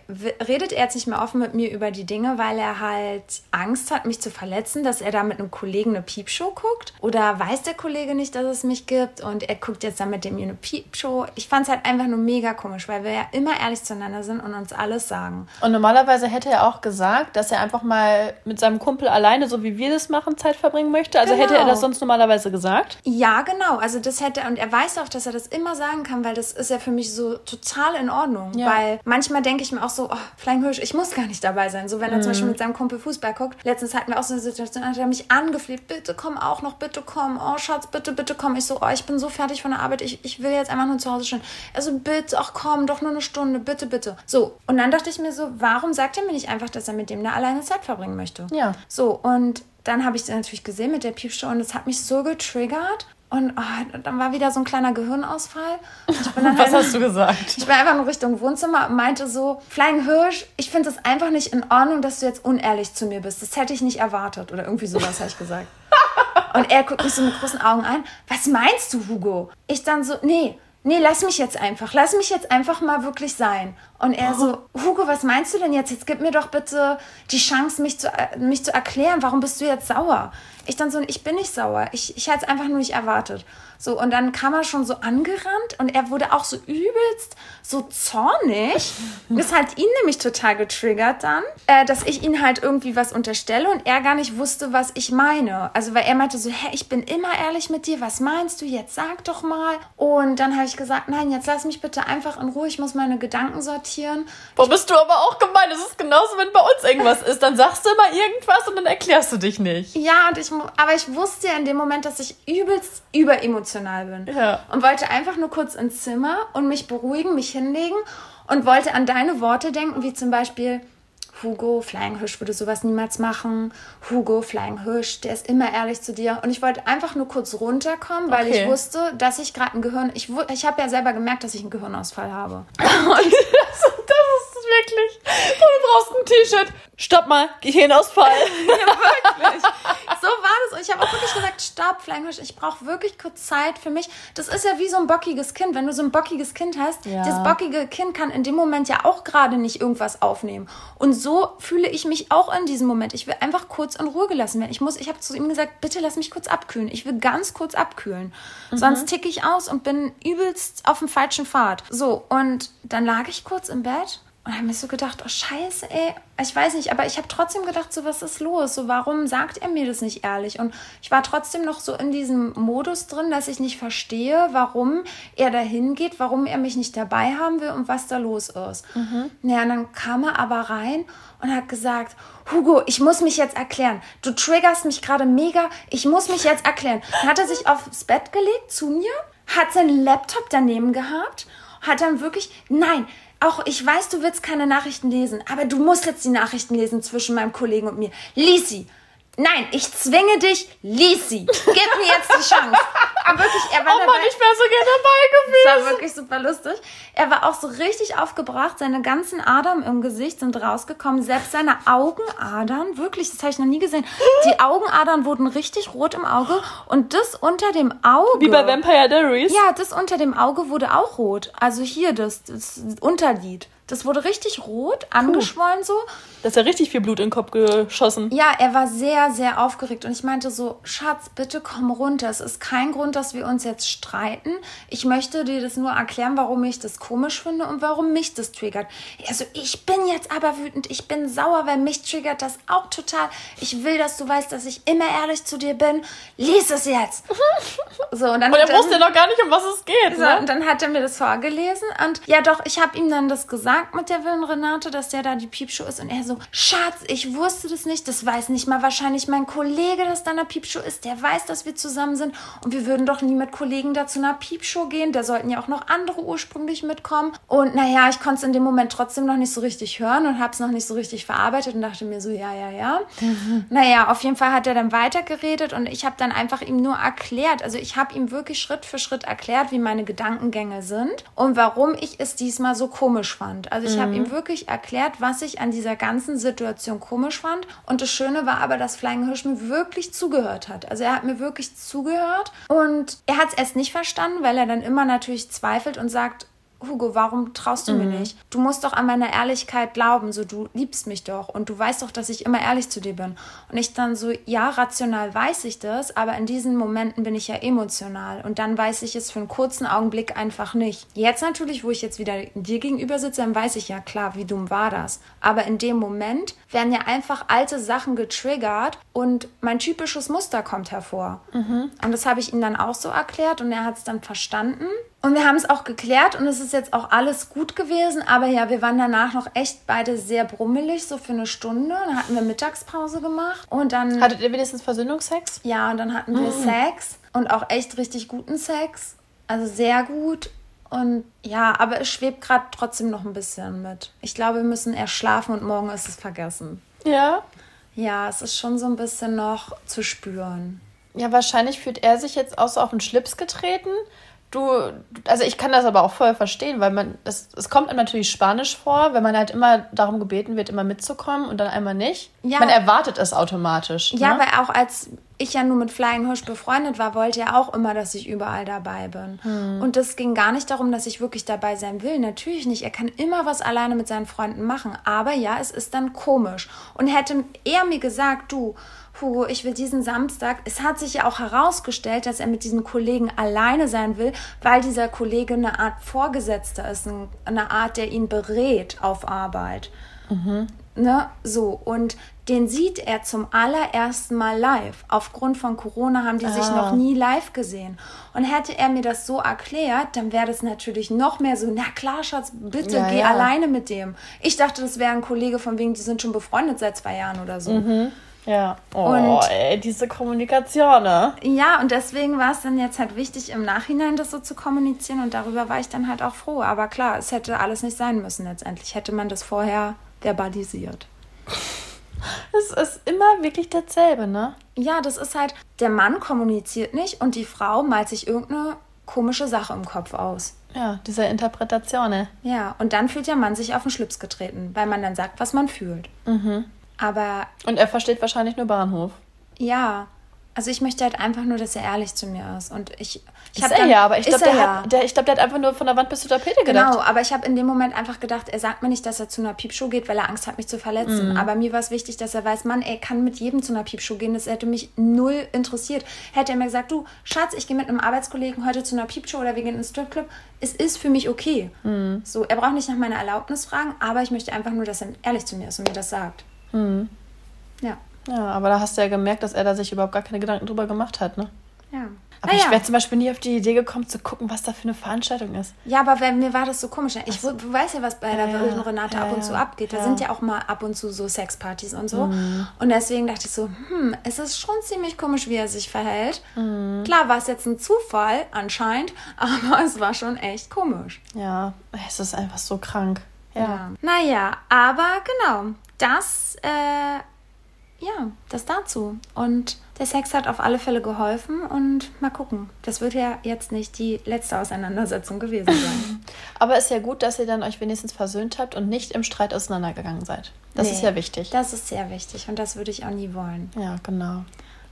redet er jetzt nicht mehr offen mit mir über die Dinge, weil er halt Angst hat, mich zu verletzen, dass er da mit einem Kollegen eine Piepshow guckt? Oder weiß der Kollege nicht, dass es mich gibt und er guckt jetzt dann mit dem eine Piepshow? Ich fand es halt einfach nur mega komisch, weil wir ja immer ehrlich zueinander sind und uns alles sagen. Und normalerweise hätte er auch gesagt, dass er einfach mal mit seinem Kumpel alleine, so wie wir das machen, Zeit verbringen möchte. Also genau. hätte er das sonst normalerweise gesagt? Ja, genau. Also das hätte, und er weiß auch, dass er das immer sagen kann, weil das ist ja für mich so total in Ordnung. Ja. Weil manchmal manchmal denke ich mir auch so, oh, Flying Hirsch, ich muss gar nicht dabei sein. So, wenn er mm. zum Beispiel mhm. mit seinem Kumpel Fußball guckt. Letztens hatten wir auch so eine Situation, da hat er mich angefleht, bitte komm auch noch, bitte komm. Oh, Schatz, bitte, bitte komm. Ich so, oh, ich bin so fertig von der Arbeit, ich, ich will jetzt einfach nur zu Hause stehen. Also bitte, ach komm, doch nur eine Stunde, bitte, bitte. So, und dann dachte ich mir so, warum sagt er mir nicht einfach, dass er mit dem eine alleine Zeit verbringen möchte? Ja. So, und dann habe ich es natürlich gesehen mit der Piepshow und es hat mich so getriggert. Und oh, dann war wieder so ein kleiner Gehirnausfall. Was halt, hast du gesagt? Ich bin einfach nur Richtung Wohnzimmer und meinte so, Flying Hirsch, ich finde es einfach nicht in Ordnung, dass du jetzt unehrlich zu mir bist. Das hätte ich nicht erwartet. Oder irgendwie sowas habe ich gesagt. Und er guckt mich so mit großen Augen an. Was meinst du, Hugo? Ich dann so, nee, nee, lass mich jetzt einfach. Lass mich jetzt einfach mal wirklich sein. Und er oh. so, Hugo, was meinst du denn jetzt? Jetzt gib mir doch bitte die Chance, mich zu, äh, mich zu erklären. Warum bist du jetzt sauer? Ich dann so, ich bin nicht sauer. Ich, ich hätte es einfach nur nicht erwartet. So, und dann kam er schon so angerannt und er wurde auch so übelst so zornig. Das hat ihn nämlich total getriggert dann, äh, dass ich ihn halt irgendwie was unterstelle und er gar nicht wusste, was ich meine. Also, weil er meinte so, hä, ich bin immer ehrlich mit dir, was meinst du? Jetzt sag doch mal. Und dann habe ich gesagt, nein, jetzt lass mich bitte einfach in Ruhe, ich muss meine Gedanken sortieren. Boah, bist du aber auch gemein. Das ist genauso, wenn bei uns irgendwas ist. Dann sagst du immer irgendwas und dann erklärst du dich nicht. Ja, und ich, aber ich wusste ja in dem Moment, dass ich übelst überemotional emotional bin. Ja. Und wollte einfach nur kurz ins Zimmer und mich beruhigen, mich hinlegen und wollte an deine Worte denken, wie zum Beispiel, Hugo, Flying Hirsch würde sowas niemals machen. Hugo, Flying Hirsch, der ist immer ehrlich zu dir. Und ich wollte einfach nur kurz runterkommen, weil okay. ich wusste, dass ich gerade ein Gehirn. Ich, ich habe ja selber gemerkt, dass ich einen Gehirnausfall habe. Und das ist wirklich. Du brauchst ein T-Shirt. Stopp mal, Gehirnausfall. ja, wirklich. So war das. Und ich habe auch wirklich gesagt, stopp, Flying Hirsch, ich brauche wirklich kurz Zeit für mich. Das ist ja wie so ein bockiges Kind. Wenn du so ein bockiges Kind hast, ja. das bockige Kind kann in dem Moment ja auch gerade nicht irgendwas aufnehmen. Und so fühle ich mich auch in diesem Moment. Ich will einfach kurz in Ruhe gelassen werden. Ich muss, ich habe zu ihm gesagt, bitte lass mich kurz abkühlen. Ich will ganz kurz abkühlen. Mhm. Sonst ticke ich aus und bin übelst auf dem falschen Pfad. So, und dann lag ich kurz im Bett und habe mir so gedacht, oh scheiße, ey, ich weiß nicht, aber ich habe trotzdem gedacht, so was ist los? So warum sagt er mir das nicht ehrlich? Und ich war trotzdem noch so in diesem Modus drin, dass ich nicht verstehe, warum er dahin geht, warum er mich nicht dabei haben will und was da los ist. Mhm. Ja, und dann kam er aber rein und hat gesagt, Hugo, ich muss mich jetzt erklären. Du triggerst mich gerade mega. Ich muss mich jetzt erklären. Dann hat er sich aufs Bett gelegt zu mir, hat seinen Laptop daneben gehabt, hat dann wirklich, nein, auch ich weiß, du willst keine Nachrichten lesen, aber du musst jetzt die Nachrichten lesen zwischen meinem Kollegen und mir. Lies sie. Nein, ich zwinge dich, lies sie. Gib mir jetzt die Chance. Aber wirklich, er war Oh Mann, dabei. ich wäre so gerne dabei Das war gewesen. wirklich super lustig. Er war auch so richtig aufgebracht. Seine ganzen Adern im Gesicht sind rausgekommen. Selbst seine Augenadern, wirklich, das habe ich noch nie gesehen. Die Augenadern wurden richtig rot im Auge. Und das unter dem Auge. Wie bei Vampire Diaries. Ja, das unter dem Auge wurde auch rot. Also hier, das, das Unterlid. Das wurde richtig rot, angeschwollen so. Da ist ja richtig viel Blut in den Kopf geschossen. Ja, er war sehr, sehr aufgeregt und ich meinte so, Schatz, bitte komm runter. Es ist kein Grund, dass wir uns jetzt streiten. Ich möchte dir das nur erklären, warum ich das komisch finde und warum mich das triggert. Also ich bin jetzt aber wütend, ich bin sauer, weil mich triggert das auch total. Ich will, dass du weißt, dass ich immer ehrlich zu dir bin. Lies es jetzt. So, und dann Und er wusste noch gar nicht, um was es geht. so, Ne? und dann hat er mir das vorgelesen und ja doch, ich habe ihm dann das gesagt mit der Willen Renate, dass der da die Piepshow ist und er so, Schatz, ich wusste das nicht, das weiß nicht mal wahrscheinlich mein Kollege, dass da eine Piepshow ist, der weiß, dass wir zusammen sind und wir würden doch nie mit Kollegen da zu einer Piepshow gehen, da sollten ja auch noch andere ursprünglich mitkommen. Und naja, ich konnte es in dem Moment trotzdem noch nicht so richtig hören und habe es noch nicht so richtig verarbeitet und dachte mir so, ja, ja, ja. Naja, auf jeden Fall hat er dann weitergeredet und ich habe dann einfach ihm nur erklärt, also ich habe ihm wirklich Schritt für Schritt erklärt, wie meine Gedankengänge sind und warum ich es diesmal so komisch fand. Also ich habe ihm wirklich erklärt, was ich an dieser ganzen Situation komisch fand und das Schöne war aber, dass Flying Hirsch mir wirklich zugehört hat. Also er hat mir wirklich zugehört und er hat es erst nicht verstanden, weil er dann immer natürlich zweifelt und sagt, Hugo, warum traust du mir nicht? Du musst doch an meiner Ehrlichkeit glauben, so du liebst mich doch und du weißt doch, dass ich immer ehrlich zu dir bin. Und ich dann so, ja, rational weiß ich das, aber in diesen Momenten bin ich ja emotional und dann weiß ich es für einen kurzen Augenblick einfach nicht. Jetzt natürlich, wo ich jetzt wieder dir gegenüber sitze, dann weiß ich ja klar, wie dumm war das. Aber in dem Moment werden ja einfach alte Sachen getriggert und mein typisches Muster kommt hervor. Und das habe ich ihm dann auch so erklärt und er hat es dann verstanden. Und wir haben es auch geklärt und es ist jetzt auch alles gut gewesen. Aber ja, wir waren danach noch echt beide sehr brummelig, so für eine Stunde. Dann hatten wir Mittagspause gemacht und dann. Hattet ihr wenigstens Versöhnungsex? ja, und dann hatten wir Sex und auch echt richtig guten Sex. Also sehr gut. Und ja, aber es schwebt gerade trotzdem noch ein bisschen mit. Ich glaube, wir müssen erst schlafen und morgen ist es vergessen. Ja. Ja, es ist schon so ein bisschen noch zu spüren. Ja, wahrscheinlich fühlt er sich jetzt auch so auf den Schlips getreten. Du, also ich kann das aber auch voll verstehen, weil man, es, es kommt einem natürlich Spanisch vor, wenn man halt immer darum gebeten wird, immer mitzukommen und dann einmal nicht. Ja. Man erwartet es automatisch. Ja, ne? weil auch als ich ja nur mit Flying Hirsch befreundet war, wollte er auch immer, dass ich überall dabei bin. Und das ging gar nicht darum, dass ich wirklich dabei sein will. Natürlich nicht. Er kann immer was alleine mit seinen Freunden machen. Aber ja, es ist dann komisch. Und hätte er mir gesagt, du, Hugo, ich will diesen Samstag. Es hat sich ja auch herausgestellt, dass er mit diesen Kollegen alleine sein will, weil dieser Kollege eine Art Vorgesetzter ist, ein- eine Art, der ihn berät auf Arbeit. Ne, so. Und den sieht er zum allerersten Mal live. Aufgrund von Corona haben die sich Ah. noch nie live gesehen. Und hätte er mir das so erklärt, dann wäre das natürlich noch mehr so, na klar, Schatz, bitte Ja, geh ja. alleine mit dem. Ich dachte, das wäre ein Kollege von wegen, die sind schon befreundet seit zwei Jahren oder so. Ja. Oh, Und- ey, diese Kommunikation, ne? Ja, und deswegen war es dann jetzt halt wichtig, im Nachhinein das so zu kommunizieren und darüber war ich dann halt auch froh. Aber klar, es hätte alles nicht sein müssen letztendlich. Hätte man das vorher verbalisiert. Es ist immer wirklich dasselbe, ne? Ja, das ist halt, der Mann kommuniziert nicht und die Frau malt sich irgendeine komische Sache im Kopf aus. Ja, diese Interpretation, ne? Ja, und dann fühlt der Mann sich auf den Schlips getreten, weil man dann sagt, was man fühlt. Aber Und er versteht wahrscheinlich nur Bahnhof. ja, also ich möchte halt einfach nur, dass er ehrlich zu mir ist. Und ich, ich Ist hab er dann- ja, aber ich glaube, der, er ja. hat- der, ich glaub, der hat einfach nur von der Wand bis zur Tapete gedacht. Genau, aber ich habe in dem Moment einfach gedacht, er sagt mir nicht, dass er zu einer Piepshow geht, weil er Angst hat, mich zu verletzen. Aber mir war es wichtig, dass er weiß, Mann, er kann mit jedem zu einer Piepshow gehen. Das hätte mich null interessiert. Hätte er mir gesagt, du, Schatz, ich gehe mit einem Arbeitskollegen heute zu einer Piepshow oder wir gehen in einen Stripclub. Es ist für mich okay. Mhm. So, er braucht nicht nach meiner Erlaubnis fragen, aber ich möchte einfach nur, dass er ehrlich zu mir ist und mir das sagt. Mhm. Ja. Ja, aber da hast du ja gemerkt, dass er da sich überhaupt gar keine Gedanken drüber gemacht hat, ne? Ja. Aber ich wäre zum Beispiel nie auf die Idee gekommen, zu gucken, was da für eine Veranstaltung ist. Ja, aber wenn, mir war das so komisch. Ich du weißt ja, was bei der Ja, wilden Renate ja, ab und zu ja, abgeht. Da ja. sind ja auch mal ab und zu so Sexpartys und so. Mhm. Und deswegen dachte ich so, hm, es ist schon ziemlich komisch, wie er sich verhält. Mhm. Klar war es jetzt ein Zufall anscheinend, aber es war schon echt komisch. Ja, es ist einfach so krank. Ja. Ja. Naja, aber genau, das, äh, ja, das dazu. Und der Sex hat auf alle Fälle geholfen und mal gucken. Das wird ja jetzt nicht die letzte Auseinandersetzung gewesen sein. Aber ist ja gut, dass ihr dann euch wenigstens versöhnt habt und nicht im Streit auseinandergegangen seid. Das Nee, ist ja wichtig. Das ist sehr wichtig und das würde ich auch nie wollen. Ja, genau.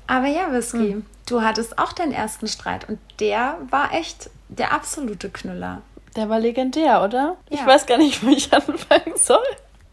Aber ja, Whisky, du hattest auch deinen ersten Streit und der war echt der absolute Knüller. Der war legendär, oder? Ich Ja. weiß gar nicht, wo ich anfangen soll.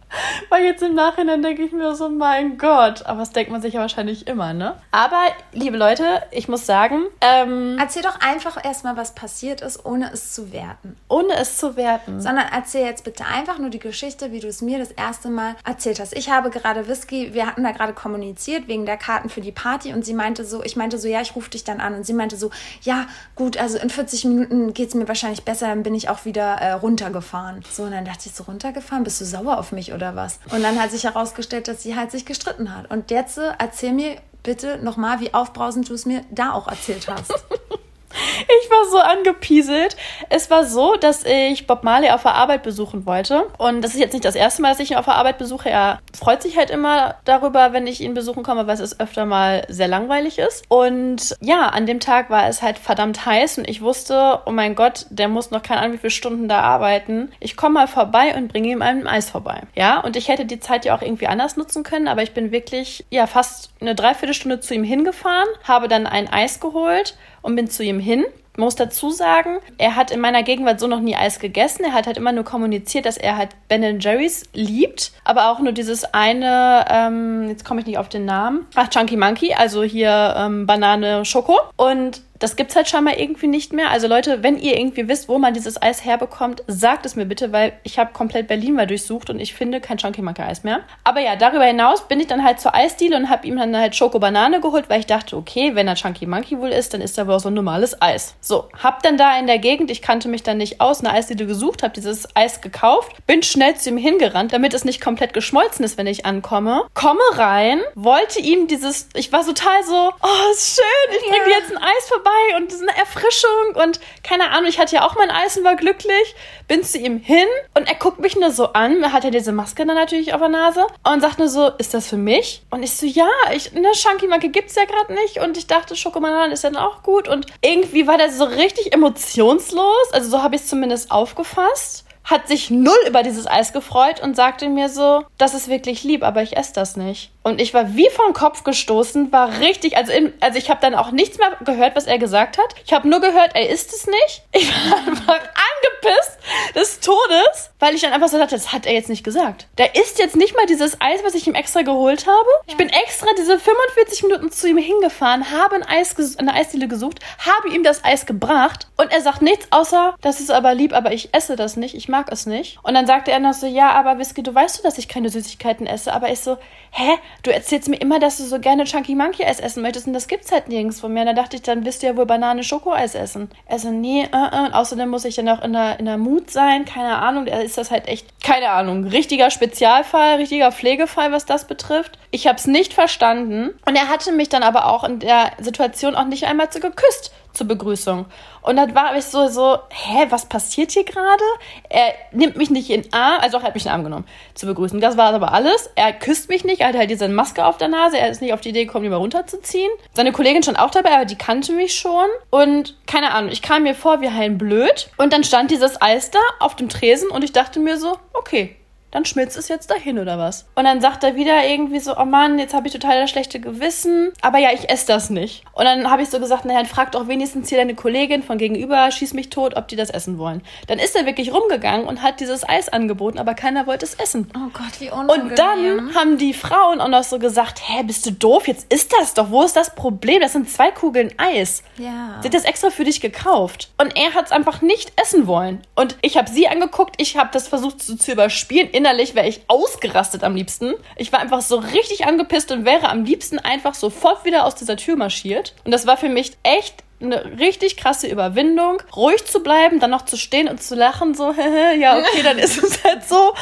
Weil jetzt im Nachhinein denke ich mir so, mein Gott. Aber das denkt man sich ja wahrscheinlich immer, ne? Aber, liebe Leute, ich muss sagen, ähm, Erzähl doch einfach erstmal, was passiert ist, ohne es zu werten. ohne es zu werten. Sondern erzähl jetzt bitte einfach nur die Geschichte, wie du es mir das erste Mal erzählt hast. Ich habe gerade Whisky, wir hatten da gerade kommuniziert wegen der Karten für die Party und sie meinte so, ich meinte so, ja, ich rufe dich dann an. Und sie meinte so, ja, gut, also in 40 Minuten geht es mir wahrscheinlich besser, dann bin ich auch wieder äh, runtergefahren. So, und dann dachte ich so, runtergefahren? Bist du sauer auf mich oder was? Und dann hat sich herausgestellt, dass sie halt sich gestritten hat. Und jetzt äh, erzähl mir bitte nochmal, wie aufbrausend du es mir da auch erzählt hast. Ich war so angepieselt. Es war so, dass ich Bob Marley auf der Arbeit besuchen wollte. Und das ist jetzt nicht das erste Mal, dass ich ihn auf der Arbeit besuche. Er freut sich halt immer darüber, wenn ich ihn besuchen komme, weil es öfter mal sehr langweilig ist. Und ja, an dem Tag war es halt verdammt heiß und ich wusste, oh mein Gott, der muss noch keine Ahnung, wie viele Stunden da arbeiten. Ich komme mal vorbei und bringe ihm ein Eis vorbei. Ja, und ich hätte die Zeit ja auch irgendwie anders nutzen können, aber ich bin wirklich, ja, fast eine Dreiviertelstunde zu ihm hingefahren, habe dann ein Eis geholt und bin zu ihm hin. Man muss dazu sagen, er hat in meiner Gegenwart so noch nie Eis gegessen. Er hat halt immer nur kommuniziert, dass er halt Ben Jerry's liebt, aber auch nur dieses eine, ähm, jetzt komme ich nicht auf den Namen, ach, Chunky Monkey, also hier ähm, Banane Schoko. Und das gibt's halt scheinbar irgendwie nicht mehr. Also Leute, wenn ihr irgendwie wisst, wo man dieses Eis herbekommt, sagt es mir bitte, weil ich habe komplett Berlin mal durchsucht und ich finde kein Chunky Monkey Eis mehr. Aber ja, darüber hinaus bin ich dann halt zur Eisdiele und habe ihm dann halt Schoko Banane geholt, weil ich dachte, okay, wenn er Chunky Monkey wohl ist, dann ist er wohl auch so ein normales Eis. So, hab dann da in der Gegend, ich kannte mich dann nicht aus, eine Eisdiele gesucht, habe dieses Eis gekauft, bin schnell zu ihm hingerannt, damit es nicht komplett geschmolzen ist, wenn ich ankomme. Komme rein, wollte ihm dieses, ich war total so, oh, ist schön, ich bring dir jetzt ein Eis vorbei und das ist eine Erfrischung und keine Ahnung, ich hatte ja auch mein Eis und war glücklich. Bin zu ihm hin und er guckt mich nur so an. Er hat ja diese Maske dann natürlich auf der Nase und sagt nur so, ist das für mich? Und ich so, ja, ich, eine Chunky Monkey gibt's ja gerade nicht und ich dachte, Schokomandan ist dann auch gut und irgendwie war der so richtig emotionslos, also so habe ich es zumindest aufgefasst hat sich null über dieses Eis gefreut und sagte mir so, das ist wirklich lieb, aber ich esse das nicht. Und ich war wie vom Kopf gestoßen, war richtig, also, in, also ich habe dann auch nichts mehr gehört, was er gesagt hat. Ich habe nur gehört, er isst es nicht. Ich war einfach angepisst des Todes, weil ich dann einfach so dachte, das hat er jetzt nicht gesagt. Der isst jetzt nicht mal dieses Eis, was ich ihm extra geholt habe. Ich bin extra diese 45 Minuten zu ihm hingefahren, habe ein Eis eine Eisdiele gesucht, habe ihm das Eis gebracht und er sagt nichts außer, das ist aber lieb, aber ich esse das nicht, ich mag es nicht. Und dann sagte er noch so, ja, aber Whisky, du weißt du, dass ich keine Süßigkeiten esse, aber ich so, hä, du erzählst mir immer, dass du so gerne Chunky Monkey Eis essen möchtest und das gibt's halt nirgends von mir. Und dann dachte ich, dann wirst du ja wohl Banane Schokoeis essen. Er so, nee, äh, äh. Und außerdem muss ich ja noch in der, in der Mut sein, keine Ahnung, da ist das halt echt, keine Ahnung, richtiger Spezialfall, richtiger Pflegefall, was das betrifft. Ich habe es nicht verstanden und er hatte mich dann aber auch in der Situation auch nicht einmal zu geküsst zur Begrüßung. Und dann war ich so, so, hä, was passiert hier gerade? Er nimmt mich nicht in Arm, also auch er hat mich in den Arm genommen zu begrüßen. Das war aber alles. Er küsst mich nicht, er hat halt diese Maske auf der Nase, er ist nicht auf die Idee gekommen, die mal runterzuziehen. Seine Kollegin stand auch dabei, aber die kannte mich schon. Und keine Ahnung, ich kam mir vor wie ein blöd. Und dann stand dieses Eis da auf dem Tresen und ich dachte mir so, okay, dann schmilzt es jetzt dahin oder was? Und dann sagt er wieder irgendwie so, oh Mann, jetzt habe ich total das schlechte Gewissen, aber ja, ich esse das nicht. Und dann habe ich so gesagt, naja, dann frag doch wenigstens hier deine Kollegin von gegenüber, schieß mich tot, ob die das essen wollen. Dann ist er wirklich rumgegangen und hat dieses Eis angeboten, aber keiner wollte es essen. Oh Gott, wie unangenehm. Und dann haben die Frauen auch noch so gesagt, hä, bist du doof? Jetzt ist das doch. Wo ist das Problem? Das sind zwei Kugeln Eis. Ja. Sie hat das extra für dich gekauft. Und er hat es einfach nicht essen wollen. Und ich habe sie angeguckt, ich habe das versucht zu, zu überspielen. Innerlich wäre ich ausgerastet am liebsten. Ich war einfach so richtig angepisst und wäre am liebsten einfach sofort wieder aus dieser Tür marschiert. Und das war für mich echt eine richtig krasse Überwindung, ruhig zu bleiben, dann noch zu stehen und zu lachen, so, ja, okay, dann ist es halt so.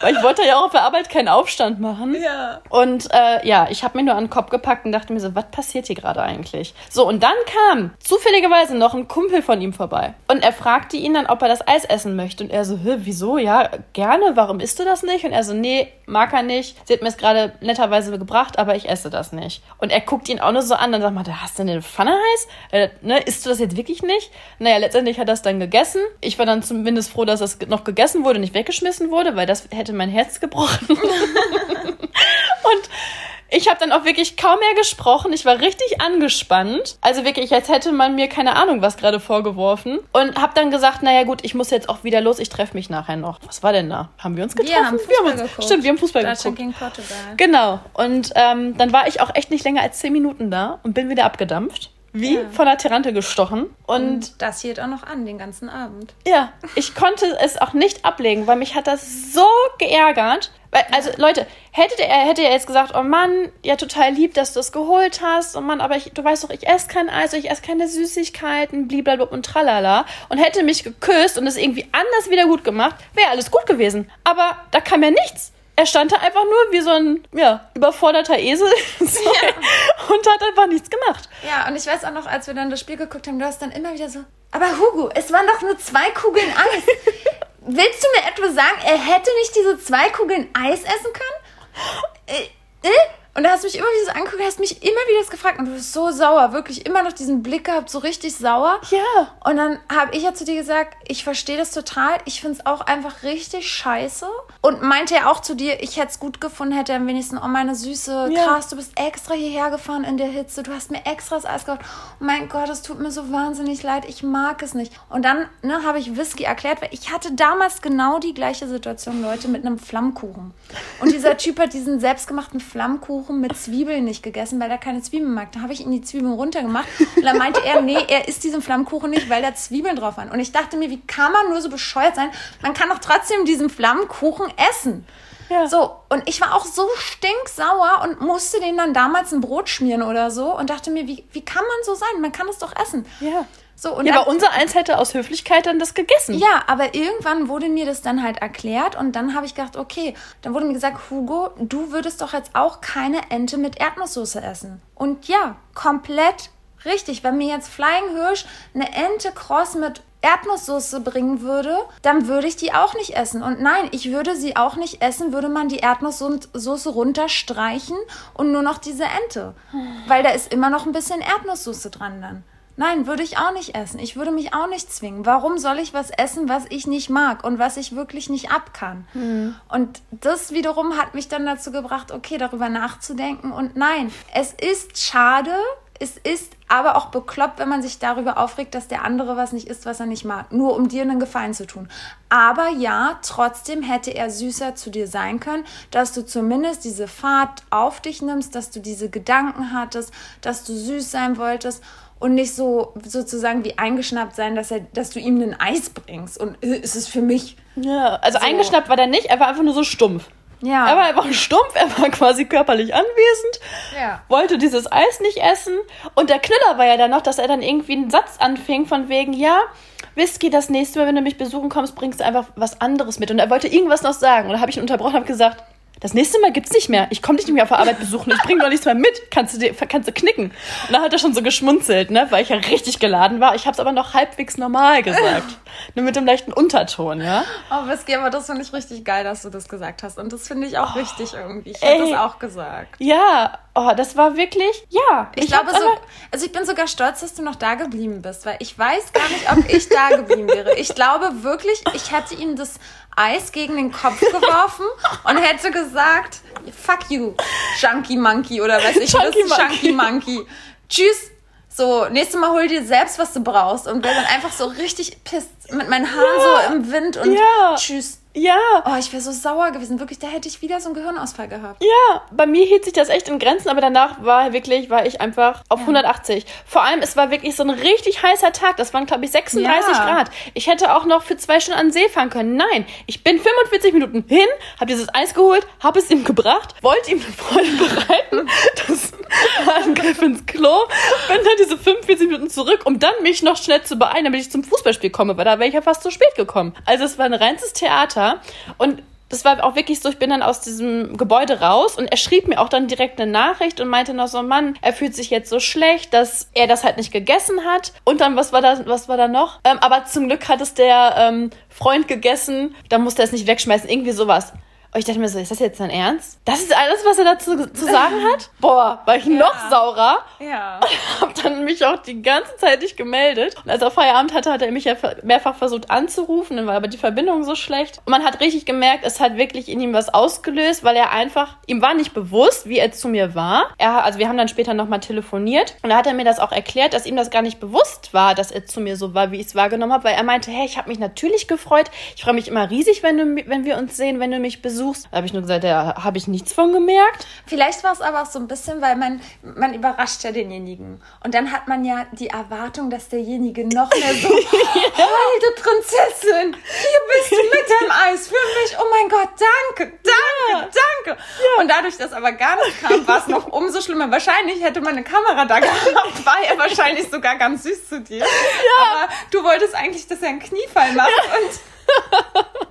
Weil ich wollte ja auch auf der Arbeit keinen Aufstand machen. Ja. Und äh, ja, ich habe mir nur an den Kopf gepackt und dachte mir so, was passiert hier gerade eigentlich? So, und dann kam zufälligerweise noch ein Kumpel von ihm vorbei. Und er fragte ihn dann, ob er das Eis essen möchte. Und er so, wieso? Ja, gerne, warum isst du das nicht? Und er so, nee, mag er nicht. Sie hat mir es gerade netterweise gebracht, aber ich esse das nicht. Und er guckt ihn auch nur so an, dann sagt man, hast du denn eine Pfanne heiß? Ne, isst du das jetzt wirklich nicht? Naja, letztendlich hat er es dann gegessen. Ich war dann zumindest froh, dass es noch gegessen wurde, nicht weggeschmissen wurde, weil das hätte mein Herz gebrochen. und ich habe dann auch wirklich kaum mehr gesprochen. Ich war richtig angespannt. Also wirklich, als hätte man mir keine Ahnung was gerade vorgeworfen. Und habe dann gesagt, naja gut, ich muss jetzt auch wieder los. Ich treffe mich nachher noch. Was war denn da? Haben wir uns getroffen? Wir haben Fußball wir haben uns, geguckt. Stimmt, wir haben Fußball Deutschland geguckt. gegen Portugal. Genau. Und ähm, dann war ich auch echt nicht länger als zehn Minuten da und bin wieder abgedampft. Wie Ja. von der Tirante gestochen. Und Und das hielt auch noch an, den ganzen Abend. ja, ich konnte es auch nicht ablegen, weil mich hat das so geärgert. Weil, also Leute, hätte er, hätte er jetzt gesagt, oh Mann, ja total lieb, dass du es geholt hast, oh Mann, aber ich, du weißt doch, ich esse kein Eis, ich esse keine Süßigkeiten, blablabla und tralala und hätte mich geküsst und es irgendwie anders wieder gut gemacht, wäre alles gut gewesen. Aber da kam ja nichts. Er stand da einfach nur wie so ein, ja, überforderter Esel so, und hat einfach nichts gemacht. Ja, und ich weiß auch noch, als wir dann das Spiel geguckt haben, du hast dann immer wieder so, aber Hugo, es waren doch nur zwei Kugeln Eis. Willst du mir etwa sagen, er hätte nicht diese zwei Kugeln Eis essen können? Äh, äh? Und da hast du mich immer wieder so angeguckt, hast mich immer wieder das gefragt und du bist so sauer, wirklich immer noch diesen Blick gehabt, so richtig sauer. Ja. Und dann habe ich ja zu dir gesagt, ich verstehe das total. Ich finde es auch einfach richtig scheiße. Und meinte er auch zu dir, ich hätte es gut gefunden, hätte am wenigsten, oh meine Süße, Ja. krass, du bist extra hierher gefahren in der Hitze, du hast mir extra das Eis gekauft. Oh mein Gott, es tut mir so wahnsinnig leid, ich mag es nicht. Und dann ne, habe ich Whisky erklärt, weil ich hatte damals genau die gleiche Situation, Leute, mit einem Flammkuchen. Und dieser Typ hat diesen selbstgemachten Flammkuchen mit Zwiebeln nicht gegessen, weil er keine Zwiebeln mag. Da habe ich ihm die Zwiebeln runtergemacht und dann meinte er, nee, er isst diesen Flammkuchen nicht, weil da Zwiebeln drauf waren. Und ich dachte mir, wie kann man nur so bescheuert sein? Man kann doch trotzdem diesen Flammkuchen essen. Ja. So, und ich war auch so stinksauer und musste den dann damals ein Brot schmieren oder so und dachte mir, wie, wie kann man so sein? Man kann es doch essen. Ja. So, und Ja, aber unser Eins hätte aus Höflichkeit dann das gegessen. ja, aber irgendwann wurde mir das dann halt erklärt und dann habe ich gedacht, okay, dann wurde mir gesagt, Hugo, du würdest doch jetzt auch keine Ente mit Erdnusssoße essen. Und ja, komplett richtig. Wenn mir jetzt Flying Hirsch eine Ente kross mit Erdnusssoße bringen würde, dann würde ich die auch nicht essen. Und nein, ich würde sie auch nicht essen, würde man die Erdnusssoße runterstreichen und nur noch diese Ente. Weil da ist immer noch ein bisschen Erdnusssoße dran dann. Nein, würde ich auch nicht essen. Ich würde mich auch nicht zwingen. Warum soll ich was essen, was ich nicht mag und was ich wirklich nicht ab kann? Und das wiederum hat mich dann dazu gebracht, okay, darüber nachzudenken. Und nein, es ist schade, es ist aber auch bekloppt, wenn man sich darüber aufregt, dass der andere was nicht isst, was er nicht mag. Nur um dir einen Gefallen zu tun. Aber ja, trotzdem hätte er süßer zu dir sein können, dass du zumindest diese Fahrt auf dich nimmst, dass du diese Gedanken hattest, dass du süß sein wolltest und nicht so sozusagen wie eingeschnappt sein, dass, er, dass du ihm ein Eis bringst. Und äh, ist es für mich. Ja, also So. eingeschnappt war der nicht, er war einfach nur so stumpf. Ja. Er war einfach stumpf, er war quasi körperlich anwesend, Ja. wollte dieses Eis nicht essen. Und der Knüller war ja dann noch, dass er dann irgendwie einen Satz anfing von wegen, ja, Whisky, das nächste Mal, wenn du mich besuchen kommst, bringst du einfach was anderes mit. Und er wollte irgendwas noch sagen. Und da habe ich ihn unterbrochen und habe gesagt, das nächste Mal gibt's nicht mehr. Ich komme dich nicht mehr auf der Arbeit besuchen. Ich bringe doch nichts mehr mit. Kannst du, dir, kannst du knicken. Und da hat er schon so geschmunzelt, ne, weil ich ja richtig geladen war. Ich habe es aber noch halbwegs normal gesagt. Nur mit dem leichten Unterton, ja. Oh, Whisky, aber das finde ich richtig geil, dass du das gesagt hast. Und das finde ich auch richtig irgendwie. Ich hätte das auch gesagt. Ja, oh, das war wirklich, ja. Ich, glaube hab's so, also ich bin sogar stolz, dass du noch da geblieben bist, weil ich weiß gar nicht, ob ich da geblieben wäre. Ich glaube wirklich, ich hätte ihm das Eis gegen den Kopf geworfen und hätte gesagt, fuck you, Junkie Monkey oder weiß ich was, Monkey. Chunky Monkey. Tschüss. So, nächstes Mal hol dir selbst, was du brauchst und wäre dann einfach so richtig pisst mit meinen Haaren Ja. so im Wind und Ja. tschüss. Ja, Oh, ich wäre so sauer gewesen. Wirklich, da hätte ich wieder so einen Gehirnausfall gehabt. ja, bei mir hielt sich das echt in Grenzen, aber danach war wirklich, war ich einfach auf 180. Vor allem, es war wirklich so ein richtig heißer Tag. Das waren, glaube ich, 36 Ja. Grad. Ich hätte auch noch für zwei Stunden an den See fahren können. Nein, ich bin 45 Minuten hin, habe dieses Eis geholt, habe es ihm gebracht, wollte ihm eine Freude bereiten. Das war ein Griff ins Klo, bin dann diese 45 Minuten zurück, um dann mich noch schnell zu beeilen, damit ich zum Fußballspiel komme, weil da wäre ich ja fast zu spät gekommen. Also es war ein reines Theater und das war auch wirklich so, ich bin dann aus diesem Gebäude raus und er schrieb mir auch dann direkt eine Nachricht und meinte noch so, Mann, er fühlt sich jetzt so schlecht, dass er das halt nicht gegessen hat. Und dann, was war da, was war da noch? Ähm, aber zum Glück hat es der ähm, Freund gegessen, da musste er es nicht wegschmeißen, irgendwie sowas. Und ich dachte mir so, ist das jetzt dein Ernst? Das ist alles, was er dazu zu sagen hat? Boah, war ich ja. noch saurer. Ja. Hab dann mich auch die ganze Zeit nicht gemeldet. Und als er Feierabend hatte, hat er mich ja mehrfach versucht anzurufen, dann war aber die Verbindung so schlecht. Und man hat richtig gemerkt, es hat wirklich in ihm was ausgelöst, weil er einfach, ihm war nicht bewusst, wie er zu mir war. Er, also wir haben dann später nochmal telefoniert und da hat er mir das auch erklärt, dass ihm das gar nicht bewusst war, dass er zu mir so war, wie ich es wahrgenommen habe, weil er meinte, hey, ich habe mich natürlich gefreut. Ich freue mich immer riesig, wenn, du, wenn wir uns sehen, wenn du mich besuchst suchst. Da habe ich nur gesagt, da habe ich nichts von gemerkt. Vielleicht war es aber auch so ein bisschen, weil man, man überrascht ja denjenigen. Und dann hat man ja die Erwartung, dass derjenige noch mehr so, du Prinzessin, hier bist du mit deinem Eis für mich. Oh mein Gott, danke, danke, ja. danke. Ja. Und dadurch, dass aber gar nicht kam, war es noch umso schlimmer. Wahrscheinlich hätte man eine Kamera da gehabt, war er wahrscheinlich sogar ganz süß zu dir. Ja. Aber du wolltest eigentlich, dass er einen Kniefall macht und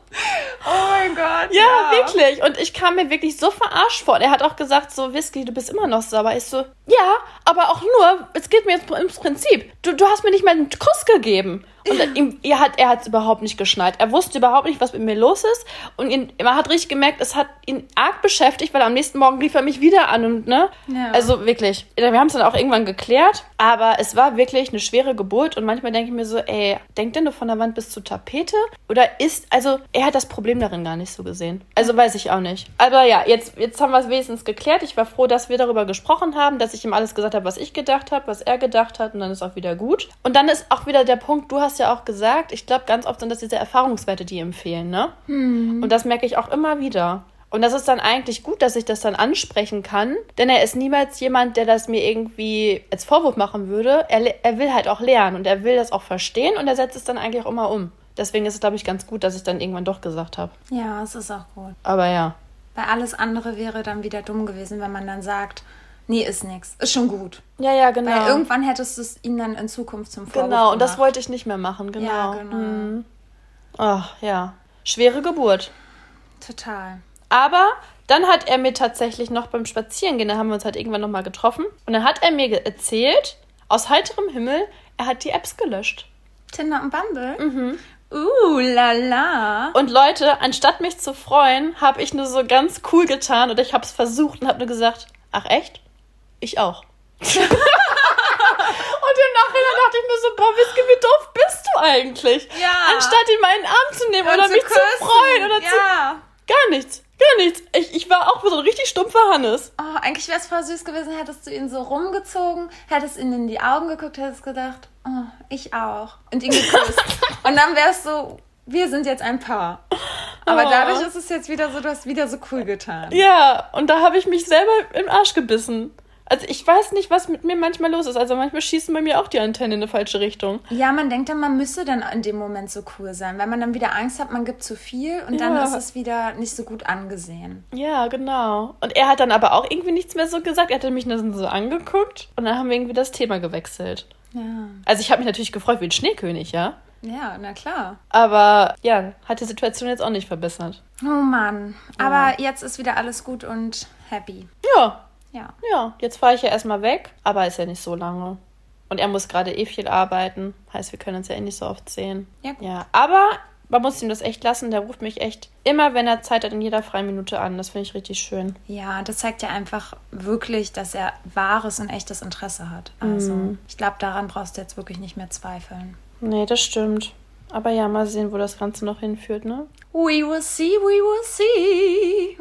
mein Gott. Ja, ja, wirklich. Und ich kam mir wirklich so verarscht vor. Er hat auch gesagt, so, Whisky, du bist immer noch sauber. Ich so, ja, aber auch nur, es geht mir jetzt ums Prinzip. Du, du hast mir nicht mal einen Kuss gegeben. Und ihm, er hat er es überhaupt nicht geschnallt. Er wusste überhaupt nicht, was mit mir los ist. Und ihn, man hat richtig gemerkt, es hat ihn arg beschäftigt, weil am nächsten Morgen rief er mich wieder an und ne. Ja. Also wirklich. Wir haben es dann auch irgendwann geklärt. Aber es war wirklich eine schwere Geburt. Und manchmal denke ich mir so, ey, denk denn du von der Wand bis zur Tapete? Oder ist, also er hat das Problem darin gar nicht so gesehen. Also weiß ich auch nicht. Aber ja, jetzt, jetzt haben wir es wenigstens geklärt. Ich war froh, dass wir darüber gesprochen haben, dass ich ihm alles gesagt habe, was ich gedacht habe, was er gedacht hat. Und dann ist auch wieder gut. Und dann ist auch wieder der Punkt, du hast ja auch gesagt, ich glaube, ganz oft sind das diese Erfahrungswerte, die empfehlen, ne? Hm. Und das merke ich auch immer wieder. Und das ist dann eigentlich gut, dass ich das dann ansprechen kann, denn er ist niemals jemand, der das mir irgendwie als Vorwurf machen würde. Er, er will halt auch lernen und er will das auch verstehen und er setzt es dann eigentlich auch immer um. Deswegen ist es, glaube ich, ganz gut, dass ich dann irgendwann doch gesagt habe. Ja, es ist auch gut. Aber ja. Weil alles andere wäre dann wieder dumm gewesen, wenn man dann sagt, Nee, ist nix. Ist schon gut. Ja, ja, genau. Weil irgendwann hättest du es ihm dann in Zukunft zum Vorwurf Genau, und das wollte ich nicht mehr machen, genau. Ja, genau. Mhm. Ach, ja. Schwere Geburt. Total. Aber dann hat er mir tatsächlich noch beim Spazierengehen, da haben wir uns halt irgendwann nochmal getroffen, und dann hat er mir erzählt, aus heiterem Himmel, er hat die Apps gelöscht. Tinder und Bumble? Mhm. Uh, la la. Und Leute, anstatt mich zu freuen, habe ich nur so ganz cool getan und ich habe es versucht und habe nur gesagt, ach echt? Ich auch. und im Nachhinein dachte ich mir so, boah, Whisky, wie doof bist du eigentlich? Ja. Anstatt ihn mal in den Arm zu nehmen und oder zu mich küssen. zu freuen oder ja. zu... Gar nichts. Gar nichts. Ich, ich war auch so ein richtig stumpfer Hannes. Oh, eigentlich wäre es voll süß gewesen, hättest du ihn so rumgezogen, hättest ihn in die Augen geguckt, hättest gedacht, oh, ich auch. Und ihn geküsst. und dann wärst so, wir sind jetzt ein Paar. Aber oh. dadurch ist es jetzt wieder so, du hast wieder so cool getan. Ja, und da habe ich mich selber im Arsch gebissen. Also ich weiß nicht, was mit mir manchmal los ist. Also manchmal schießen bei mir auch die Antennen in eine falsche Richtung. Ja, man denkt dann, man müsse dann in dem Moment so cool sein, weil man dann wieder Angst hat, man gibt zu viel und ja. dann ist es wieder nicht so gut angesehen. Ja, genau. Und er hat dann aber auch irgendwie nichts mehr so gesagt. Er hat mich nur so angeguckt und dann haben wir irgendwie das Thema gewechselt. Ja. Also ich habe mich natürlich gefreut wie ein Schneekönig, ja. Ja, na klar. Aber ja, hat die Situation jetzt auch nicht verbessert. Oh Mann. Aber ja. jetzt ist wieder alles gut und happy. Ja. Ja. Ja, jetzt fahre ich ja erstmal weg, aber ist ja nicht so lange. Und er muss gerade eh viel arbeiten. Heißt, wir können uns ja eh nicht so oft sehen. Ja. Ja, aber man muss ihm das echt lassen. Der ruft mich echt immer, wenn er Zeit hat, in jeder freien Minute an. Das finde ich richtig schön. Ja, das zeigt ja einfach wirklich, dass er wahres und echtes Interesse hat. Also, mhm. ich glaube, daran brauchst du jetzt wirklich nicht mehr zweifeln. Nee, das stimmt. Aber ja, mal sehen, wo das Ganze noch hinführt, ne? We will see, we will see.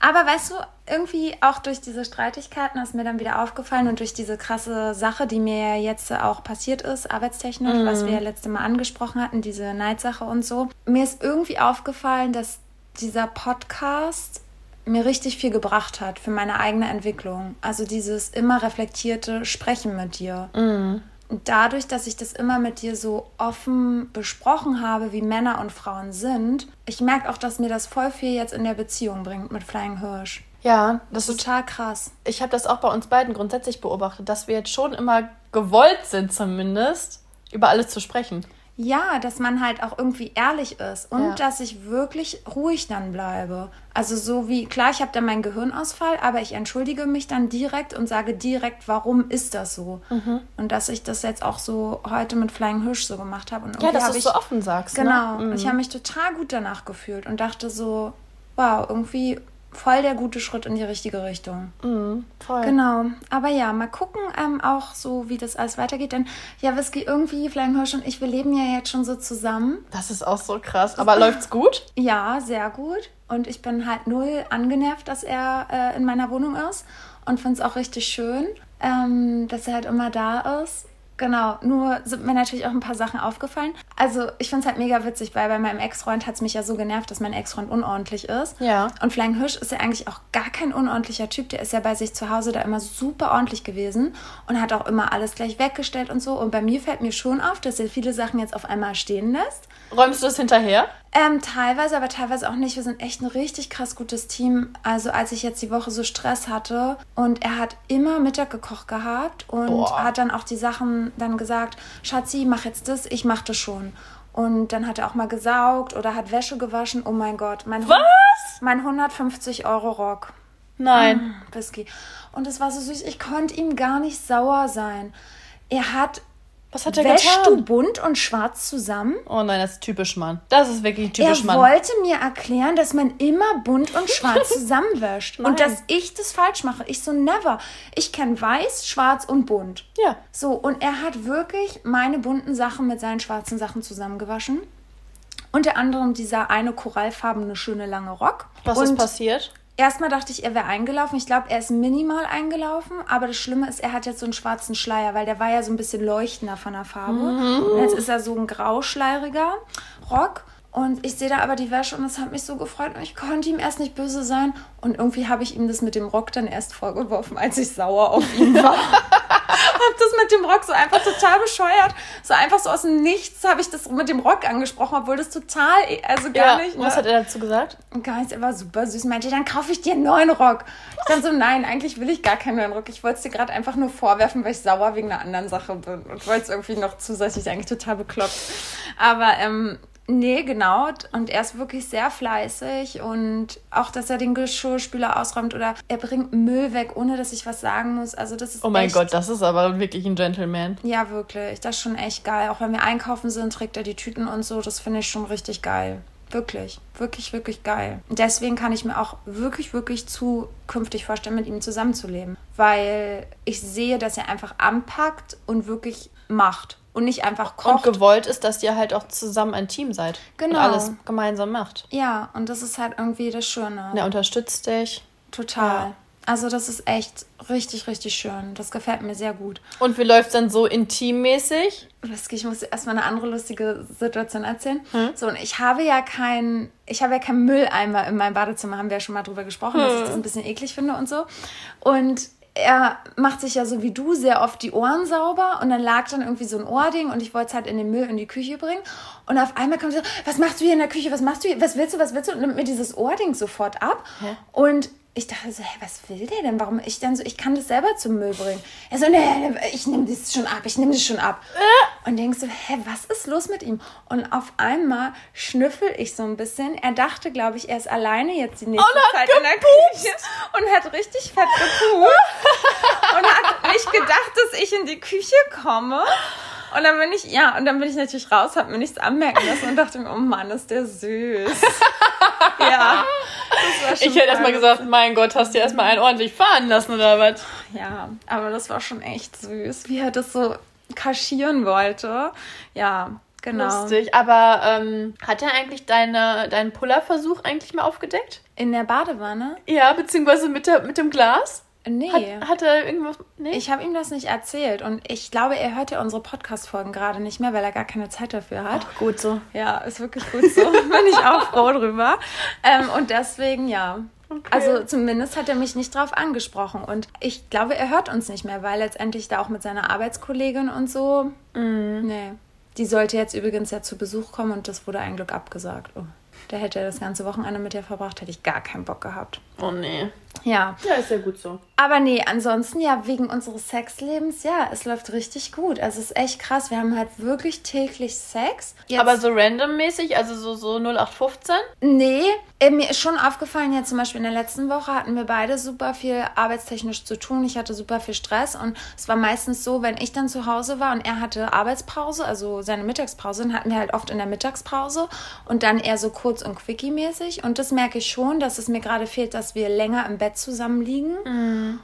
Aber weißt du, irgendwie auch durch diese Streitigkeiten ist mir dann wieder aufgefallen und durch diese krasse Sache, die mir jetzt auch passiert ist, arbeitstechnisch, mm. was wir ja letzte Mal angesprochen hatten, diese Neidsache und so. Mir ist irgendwie aufgefallen, dass dieser Podcast mir richtig viel gebracht hat für meine eigene Entwicklung. Also dieses immer reflektierte Sprechen mit dir. Mm dadurch, dass ich das immer mit dir so offen besprochen habe, wie Männer und Frauen sind, ich merke auch, dass mir das voll viel jetzt in der Beziehung bringt mit Flying Hirsch. Ja, das ist Total krass. ich habe das auch bei uns beiden grundsätzlich beobachtet, dass wir jetzt schon immer gewollt sind, zumindest über alles zu sprechen. Ja, dass man halt auch irgendwie ehrlich ist und Ja. dass ich wirklich ruhig dann bleibe. Also so wie, klar, ich habe dann meinen Gehirnausfall, aber ich entschuldige mich dann direkt und sage direkt, warum ist das so? Mhm. Und dass ich das jetzt auch so heute mit Flying Hirsch so gemacht habe. Und Ja, dass hab du es ich, so offen sagst. Genau. Ne? Und ich habe mich total gut danach gefühlt und dachte so, wow, irgendwie voll der gute Schritt in die richtige Richtung. Mhm, voll. Genau, aber ja, mal gucken ähm, auch so, wie das alles weitergeht. Denn ja, Whisky, irgendwie, Flying Hirsch und ich, wir leben ja jetzt schon so zusammen. Das ist auch so krass. Aber läuft's gut? Ja, sehr gut. Und ich bin halt null angenervt, dass er äh, in meiner Wohnung ist und finde es auch richtig schön, ähm, dass er halt immer da ist. Genau, nur sind mir natürlich auch ein paar Sachen aufgefallen. Also ich finde es halt mega witzig, weil bei meinem Ex-Freund hat es mich ja so genervt, dass mein Ex-Freund unordentlich ist. Ja. Und Flying Hirsch ist ja eigentlich auch gar kein unordentlicher Typ. Der ist ja bei sich zu Hause da immer super ordentlich gewesen und hat auch immer alles gleich weggestellt und so. Und bei mir fällt mir schon auf, dass er viele Sachen jetzt auf einmal stehen lässt. Räumst du das hinterher? Ähm, teilweise, aber teilweise auch nicht. Wir sind echt ein richtig krass gutes Team. Also als ich jetzt die Woche so Stress hatte und er hat immer Mittag gekocht gehabt und Boah. hat dann auch die Sachen dann gesagt, Schatzi, mach jetzt das, ich mach das schon. Und dann hat er auch mal gesaugt oder hat Wäsche gewaschen. Oh mein Gott, mein, Was? mein 150 Euro Rock. Nein. Whisky. Und es war so süß, ich konnte ihm gar nicht sauer sein. Er hat, Was hat er wäschst du getan? bunt und schwarz zusammen? Oh nein, das ist typisch Mann. Das ist wirklich Er typisch Mann. wollte mir erklären, dass man immer bunt und schwarz zusammenwäscht. Und dass ich das falsch mache. Ich so, never. Ich kenne weiß, schwarz und bunt. Ja. So, und er hat wirklich meine bunten Sachen mit seinen schwarzen Sachen zusammengewaschen. Unter anderem dieser eine korallfarbene schöne lange Rock. Was und ist passiert? Erstmal dachte ich, er wäre eingelaufen. Ich glaube, er ist minimal eingelaufen. Aber das Schlimme ist, er hat jetzt so einen schwarzen Schleier, weil der war ja so ein bisschen leuchtender von der Farbe. Und jetzt ist er so ein grauschleieriger Rock. Und ich sehe da aber die Wäsche und es hat mich so gefreut und ich konnte ihm erst nicht böse sein. Und irgendwie habe ich ihm das mit dem Rock dann erst vorgeworfen, als ich sauer auf ihn war. hab das mit dem Rock so einfach total bescheuert. So einfach so aus dem Nichts habe ich das mit dem Rock angesprochen, obwohl das total, also gar Ja. nicht. Was ne? hat er dazu gesagt? Und gar nichts, er war super süß. Meinte, dann kaufe ich dir einen neuen Rock. Ich dann so, nein, eigentlich will ich gar keinen neuen Rock. Ich wollte es dir gerade einfach nur vorwerfen, weil ich sauer wegen einer anderen Sache bin. Und wollte es irgendwie noch zusätzlich eigentlich total bekloppt. Aber, ähm, nee, genau. Und er ist wirklich sehr fleißig und auch, dass er den Geschirrspüler ausräumt oder er bringt Müll weg, ohne dass ich was sagen muss. Also, das ist Oh mein echt, Gott, das ist aber wirklich ein Gentleman. Ja, wirklich. Das ist schon echt geil. Auch wenn wir einkaufen sind, trägt er die Tüten und so. Das finde ich schon richtig geil. Wirklich, wirklich, wirklich geil. Und Deswegen kann ich mir auch wirklich, wirklich zukünftig vorstellen, mit ihm zusammenzuleben. Weil ich sehe, dass er einfach anpackt und wirklich macht. Und nicht einfach Und kocht. gewollt ist, dass ihr halt auch zusammen ein Team seid. Genau. Und alles gemeinsam macht. ja, und das ist halt irgendwie das Schöne. Und er unterstützt dich. Total. Ja. Also das ist echt richtig, richtig schön. Das gefällt mir sehr gut. Und wie läuft dann so intimmäßig? Ich muss erstmal eine andere lustige Situation erzählen. Hm? So, und ich habe ja kein, ich habe ja keinen Mülleimer in meinem Badezimmer, haben wir ja schon mal drüber gesprochen, dass ich Hm. das ein bisschen eklig finde und so. Und er macht sich ja so wie du sehr oft die Ohren sauber und dann lag dann irgendwie so ein Ohrding und ich wollte es halt in den Müll in die Küche bringen und auf einmal kommt so, was machst du hier in der Küche, was machst du hier, was willst du, was willst du und nimmt mir dieses Ohrding sofort ab Hä? und ich dachte so, hä, was will der denn? Warum ich dann so, ich kann das selber zum Müll bringen. Er so, nee, ich nehme das schon ab, ich nehme das schon ab. Und denkst so, hä, was ist los mit ihm? Und auf einmal schnüffel ich so ein bisschen. Er dachte, glaube ich, er ist alleine jetzt die nächste Und Zeit in der Küche und hat richtig fett gepupst und hat nicht gedacht, dass ich in die Küche komme. Und dann bin ich, ja, und dann bin ich natürlich raus, habe mir nichts anmerken lassen und dachte mir, oh Mann, ist der süß. ja. Ich hätte erstmal gesagt, mein Gott, hast du erstmal einen ordentlich fahren lassen oder was? Ja, aber das war schon echt süß, wie er das so kaschieren wollte. Ja, genau. Lustig. Aber ähm, hat er eigentlich deine, deinen Pullerversuch eigentlich mal aufgedeckt? In der Badewanne? Ja, beziehungsweise mit, der, mit dem Glas? Nee. Hat, hat er irgendwas. Nee? ich habe ihm das nicht erzählt und ich glaube, er hört ja unsere Podcast-Folgen gerade nicht mehr, weil er gar keine Zeit dafür hat. Ach, gut so. Ja, ist wirklich gut so. Bin ich auch froh drüber. Ähm, und deswegen, ja. Also zumindest hat er mich nicht drauf angesprochen. Und ich glaube, er hört uns nicht mehr, weil letztendlich da auch mit seiner Arbeitskollegin und so. Nee. Die sollte jetzt übrigens ja zu Besuch kommen und das wurde ein Glück abgesagt. Oh. Da hätte er das ganze Wochenende mit ihr verbracht, hätte ich gar keinen Bock gehabt. Oh nee. Ja. Ja, ist ja gut so. Aber nee, ansonsten ja, wegen unseres Sexlebens, ja, es läuft richtig gut. Also es ist echt krass. Wir haben halt wirklich täglich Sex. Jetzt, Aber so randommäßig, also so, so 0815? Nee, äh, mir ist schon aufgefallen, jetzt zum Beispiel in der letzten Woche hatten wir beide super viel arbeitstechnisch zu tun. Ich hatte super viel Stress und es war meistens so, wenn ich dann zu Hause war und er hatte Arbeitspause, also seine Mittagspause, dann hatten wir halt oft in der Mittagspause und dann eher so kurz und quickie-mäßig. Und das merke ich schon, dass es mir gerade fehlt, dass wir länger im Bett zusammen liegen.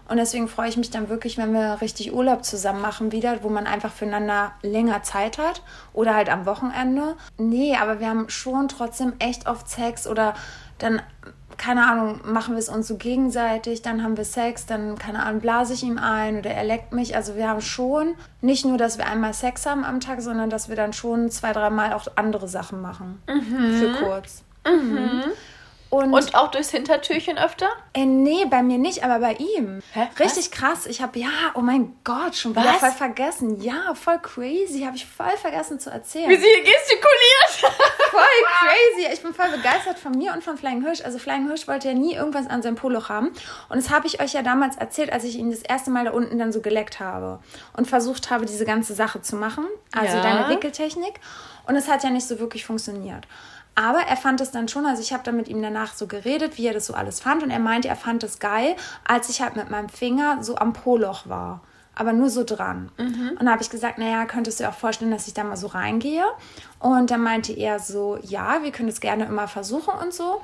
Und deswegen freue ich mich dann wirklich, wenn wir richtig Urlaub zusammen machen wieder, wo man einfach füreinander länger Zeit hat oder halt am Wochenende. Nee, aber wir haben schon trotzdem echt oft Sex oder dann, keine Ahnung, machen wir es uns so gegenseitig, dann haben wir Sex, dann, keine Ahnung, blase ich ihm ein oder er leckt mich. Also wir haben schon nicht nur, dass wir einmal Sex haben am Tag, sondern dass wir dann schon zwei, dreimal auch andere Sachen machen. Für kurz. Mhm. Und, Und auch durchs Hintertürchen öfter? äh, nee, bei mir nicht, aber bei ihm. Hä? Richtig krass. Ich habe, ja, oh mein Gott, schon wieder Was? voll vergessen. Ja, voll crazy. Habe ich voll vergessen zu erzählen. Wie sie hier gestikuliert. voll crazy. Ich bin voll begeistert von mir und von Flying Hirsch. Also Flying Hirsch wollte ja nie irgendwas an seinem Poloch haben. Und das habe ich euch ja damals erzählt, als ich ihn das erste Mal da unten dann so geleckt habe und versucht habe, diese ganze Sache zu machen. Also Ja. deine Wickeltechnik. Und es hat ja nicht so wirklich funktioniert. Aber er fand es dann schon, also ich habe dann mit ihm danach so geredet, wie er das so alles fand. Und er meinte, er fand es geil, als ich halt mit meinem Finger so am Poloch war. Aber nur so dran. Und dann habe ich gesagt, naja, könntest du dir auch vorstellen, dass ich da mal so reingehe? Und dann meinte er so, ja, wir können es gerne immer versuchen und so.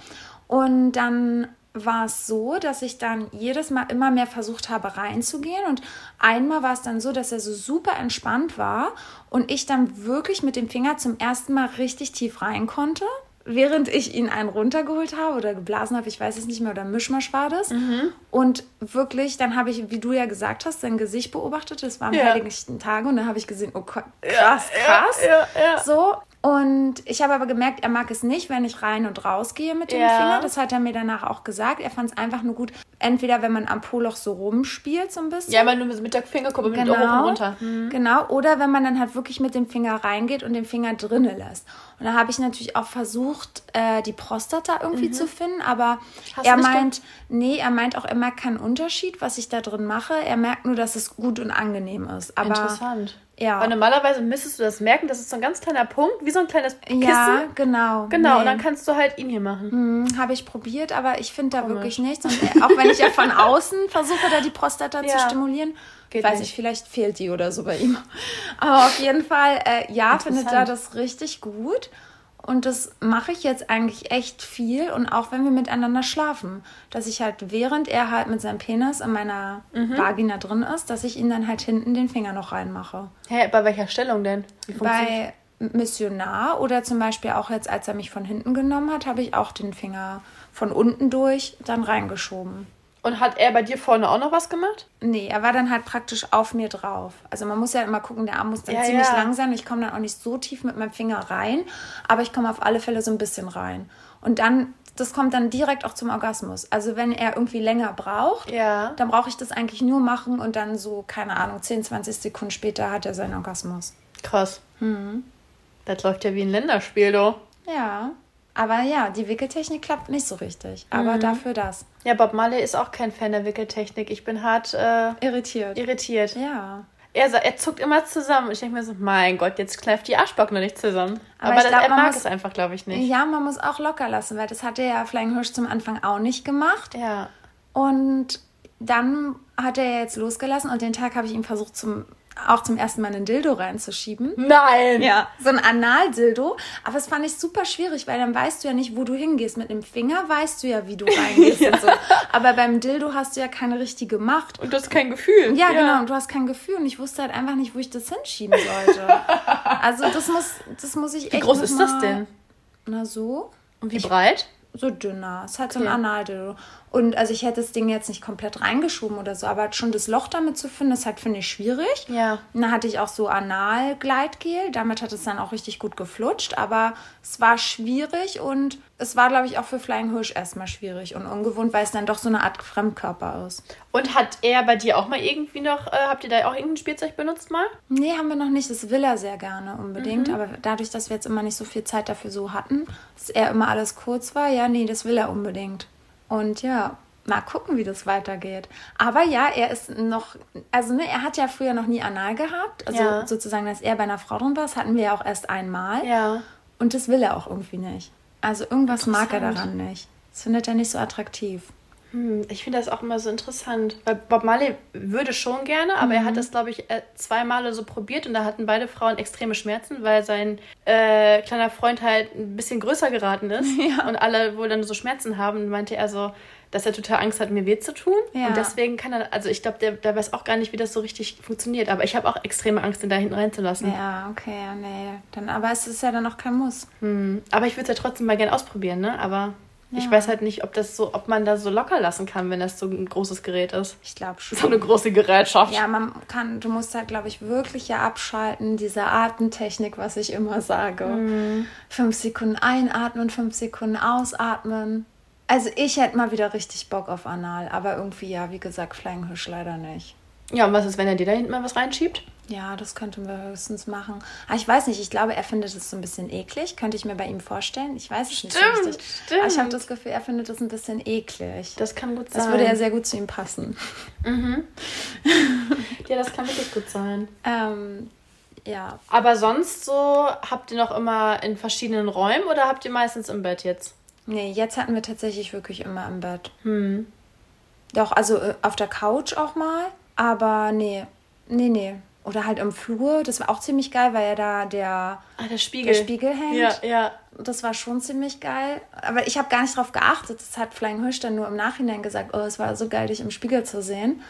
Und dann war es so, dass ich dann jedes Mal immer mehr versucht habe reinzugehen. Und einmal war es dann so, dass er so super entspannt war und ich dann wirklich mit dem Finger zum ersten Mal richtig tief rein konnte. Während ich ihn einen runtergeholt habe oder geblasen habe, ich weiß es nicht mehr, oder Mischmasch war das. Und wirklich, dann habe ich, wie du ja gesagt hast, sein Gesicht beobachtet. Das waren Ja. heiligen Tage und dann habe ich gesehen, oh krass, krass. Ja, ja, ja. So. Und ich habe aber gemerkt, er mag es nicht, wenn ich rein und raus gehe mit dem Ja. Finger. Das hat er mir danach auch gesagt. Er fand es einfach nur gut, entweder wenn man am Poloch so rumspielt, so ein bisschen. Ja, immer nur mit der Fingerkuppe mit Genau. hoch und runter. Mhm. Genau, oder wenn man dann halt wirklich mit dem Finger reingeht und den Finger drinnen lässt. Und da habe ich natürlich auch versucht, äh, die Prostata irgendwie zu finden, aber Mhm. Hast er meint, nee, er meint auch, er merkt keinen Unterschied, was ich da drin mache. Er merkt nur, dass es gut und angenehm ist. Aber Interessant. Ja. Weil normalerweise müsstest du das merken, das ist so ein ganz kleiner Punkt, wie so ein kleines Kissen. ja, genau. Genau, Nee. und dann kannst du halt ihn hier machen. Hm, Habe ich probiert, aber ich finde da wirklich nichts. Und äh, auch wenn ich ja von außen versuche, da die Prostata zu Ja. stimulieren, Geht weiß nicht. ich, vielleicht fehlt die oder so bei ihm. Aber auf jeden Fall, äh, ja, findet er das richtig gut. Und das mache ich jetzt eigentlich echt viel. Und auch wenn wir miteinander schlafen, dass ich halt, während er halt mit seinem Penis in meiner Mhm. Vagina drin ist, dass ich ihn dann halt hinten den Finger noch reinmache. Hä, bei welcher Stellung denn? Bei Missionar oder zum Beispiel auch jetzt, als er mich von hinten genommen hat, habe ich auch den Finger von unten durch dann reingeschoben. Und hat er bei dir vorne auch noch was gemacht? Nee, er war dann halt praktisch auf mir drauf. Also man muss ja immer gucken, der Arm muss dann Ja, ziemlich ja. lang sein. Ich komme dann auch nicht so tief mit meinem Finger rein, aber ich komme auf alle Fälle so ein bisschen rein. Und dann, das kommt dann direkt auch zum Orgasmus. Also wenn er irgendwie länger braucht, Ja. dann brauche ich das eigentlich nur machen und dann so, keine Ahnung, 10, 20 Sekunden später hat er seinen Orgasmus. Krass. Mhm. Das läuft ja wie ein Länderspiel, du. Ja, aber ja, die Wickeltechnik klappt nicht so richtig. Aber Mhm. dafür das. Ja, Bob Marley ist auch kein Fan der Wickeltechnik. Ich bin hart äh, Irritiert. irritiert. Ja. Er, er zuckt immer zusammen. Ich denke mir so, mein Gott, jetzt kneift die Arschbacken noch nicht zusammen. Aber Aber, glaub, er mag muss- es einfach, glaube ich, nicht. Ja, man muss auch locker lassen, weil das hatte ja Flying Hirsch zum Anfang auch nicht gemacht. Ja. Und dann hat er jetzt losgelassen und den Tag habe ich ihm versucht, zum, auch zum ersten Mal einen Dildo reinzuschieben. Nein! Ja, so ein Anal-Dildo. Aber das fand ich super schwierig, weil dann weißt du ja nicht, wo du hingehst. Mit dem Finger weißt du ja, wie du reingehst und so. Aber beim Dildo hast du ja keine richtige Macht. Und du hast kein Gefühl. Ja, genau. Und du hast kein Gefühl. Und ich wusste halt einfach nicht, wo ich das hinschieben sollte. Also das muss, das muss ich echt. Wie groß ist das denn? Na so. Und wie breit? So dünner. Es hat so ein Okay. Analdildo. Und also ich hätte das Ding jetzt nicht komplett reingeschoben oder so, aber schon das Loch damit zu finden, ist halt, finde ich, schwierig. Ja. Und dann hatte ich auch so Anal-Gleitgel. Damit hat es dann auch richtig gut geflutscht. Aber es war schwierig und es war, glaube ich, auch für Flying Hirsch erstmal schwierig und ungewohnt, weil es dann doch so eine Art Fremdkörper ist. Und hat er bei dir auch mal irgendwie noch, äh, habt ihr da auch irgendein Spielzeug benutzt mal? Nee, haben wir noch nicht. Das will er sehr gerne unbedingt. Mhm. Aber dadurch, dass wir jetzt immer nicht so viel Zeit dafür so hatten, dass er immer alles kurz war, ja, nee, das will er unbedingt. Und ja, mal gucken, wie das weitergeht. Aber ja, er ist noch, also ne, er hat ja früher noch nie Anal gehabt. Also Ja. sozusagen, dass er bei einer Frau drin war, das hatten wir ja auch erst einmal. Ja. Und das will er auch irgendwie nicht. Also irgendwas mag er daran nicht. Das findet er nicht so attraktiv. Hm, ich finde das auch immer so interessant, weil Bob Marley würde schon gerne, aber er hat das, glaube ich, äh, zwei Male so probiert und da hatten beide Frauen extreme Schmerzen, weil sein äh, kleiner Freund halt ein bisschen größer geraten ist Ja. und alle wohl dann so Schmerzen haben. Und meinte er so, dass er total Angst hat, mir weh zu tun. Ja. Und deswegen kann er, also ich glaube, der, der weiß auch gar nicht, wie das so richtig funktioniert. Aber ich habe auch extreme Angst, ihn da hinten reinzulassen. Ja, okay, ja, nee. Dann, aber es ist ja dann auch kein Muss. Hm. Aber ich würde es ja trotzdem mal gerne ausprobieren, ne? Aber ich Ja. weiß halt nicht, ob das so, ob man da so locker lassen kann, wenn das so ein großes Gerät ist. Ich glaube schon. So eine große Gerätschaft. Ja, man kann, du musst halt, glaube ich, wirklich ja abschalten, diese Atemtechnik, was ich immer sage. Mhm. Fünf Sekunden einatmen, fünf Sekunden ausatmen. Also ich hätte mal wieder richtig Bock auf Anal, aber irgendwie ja, wie gesagt, Flying Hirsch leider nicht. Ja, und was ist, wenn er dir da hinten mal was reinschiebt? Ja, das könnten wir höchstens machen. Aber ich weiß nicht, ich glaube, er findet es so ein bisschen eklig. Könnte ich mir bei ihm vorstellen. Ich weiß es nicht Stimmt, richtig. Aber ich habe stimmt. das Gefühl, er findet es ein bisschen eklig. Das kann gut Das sein. würde ja sehr gut zu ihm passen. ja, das kann wirklich gut sein. Ähm, ja, Aber sonst so, habt ihr noch immer in verschiedenen Räumen oder habt ihr meistens im Bett jetzt? nee, jetzt hatten wir tatsächlich wirklich immer im Bett. Hm. Doch, also äh, auf der Couch auch mal. Aber nee, nee, nee. Oder halt im Flur. Das war auch ziemlich geil, weil ja da der, Ah, der Spiegel. der Spiegel hängt. Ja, ja. Das war schon ziemlich geil. Aber ich habe gar nicht drauf geachtet. Das hat Flying Hirsch dann nur im Nachhinein gesagt, oh, es war so geil, dich im Spiegel zu sehen.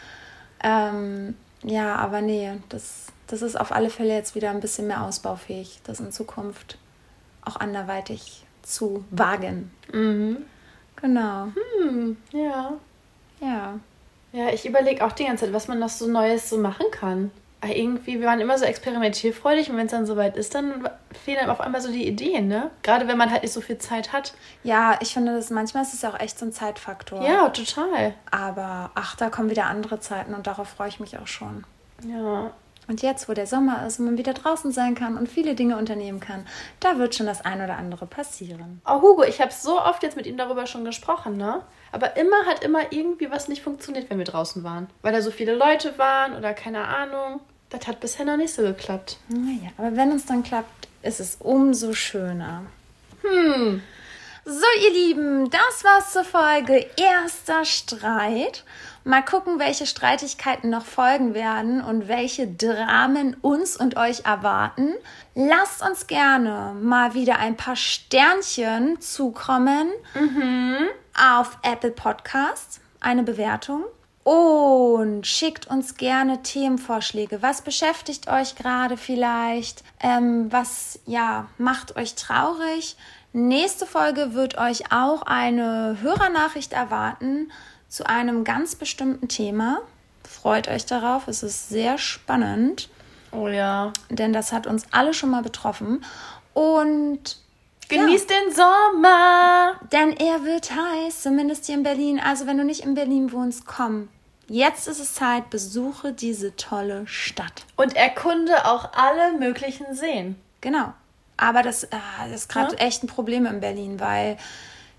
Ähm, ja, aber nee, das, das ist auf alle Fälle jetzt wieder ein bisschen mehr ausbaufähig, das in Zukunft auch anderweitig zu wagen. Mhm. Genau. Hm, ja. Ja. Ja, ich überlege auch die ganze Zeit, was man noch so Neues so machen kann. Aber irgendwie, wir waren immer so experimentierfreudig und wenn es dann soweit ist, dann fehlen einem auf einmal so die Ideen, ne? Gerade wenn man halt nicht so viel Zeit hat. Ja, ich finde, das manchmal ist es ja auch echt so ein Zeitfaktor. Ja, total. Aber ach, da kommen wieder andere Zeiten und darauf freue ich mich auch schon. Ja. Und jetzt, wo der Sommer ist und man wieder draußen sein kann und viele Dinge unternehmen kann, da wird schon das ein oder andere passieren. Oh, Hugo, ich habe so oft jetzt mit ihm darüber schon gesprochen, ne? Aber immer hat immer irgendwie was nicht funktioniert, wenn wir draußen waren. Weil da so viele Leute waren oder keine Ahnung. Das hat bisher noch nicht so geklappt. Naja, aber wenn es dann klappt, ist es umso schöner. Hm. So, ihr Lieben, das war's zur Folge Erster Streit. Mal gucken, welche Streitigkeiten noch folgen werden und welche Dramen uns und euch erwarten. Lasst uns gerne mal wieder ein paar Sternchen zukommen auf Apple Podcasts, eine Bewertung. Und schickt uns gerne Themenvorschläge. Was beschäftigt euch gerade vielleicht? Ähm, was ja macht euch traurig? Nächste Folge wird euch auch eine Hörernachricht erwarten zu einem ganz bestimmten Thema. Freut euch darauf, es ist sehr spannend, Oh ja. denn das hat uns alle schon mal betroffen. Und Genießt den Sommer. denn er wird heiß, zumindest hier in Berlin. Also wenn du nicht in Berlin wohnst, komm. Jetzt ist es Zeit, besuche diese tolle Stadt. Und erkunde auch alle möglichen Seen. Genau. Aber das, ah, das ist gerade Ja. echt ein Problem in Berlin, weil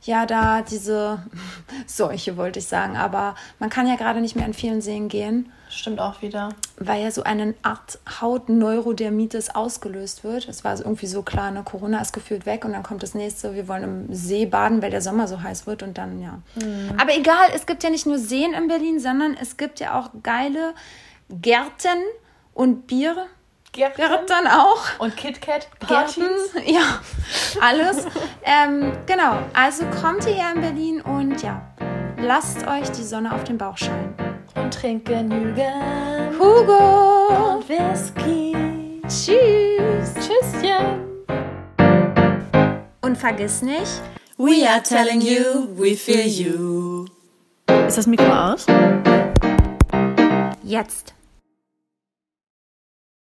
ja da diese Seuche wollte ich sagen, aber man kann ja gerade nicht mehr in vielen Seen gehen, Stimmt auch wieder. weil ja so eine Art Hautneurodermitis ausgelöst wird. Es war also irgendwie so klar, ne, Corona ist gefühlt weg und dann kommt das nächste, wir wollen im See baden, weil der Sommer so heiß wird und dann ja. Aber egal, es gibt ja nicht nur Seen in Berlin, sondern es gibt ja auch geile Gärten und Bier. Gärten auch. Und KitKat Gärten, ja, alles. ähm, genau, also kommt ihr in Berlin und ja, lasst euch die Sonne auf den Bauch scheinen. Und trinkt genügend Hugo! und Whisky. Tschüss! Tschüsschen. Und vergiss nicht, We are telling you, we feel you. Ist das Mikro aus? jetzt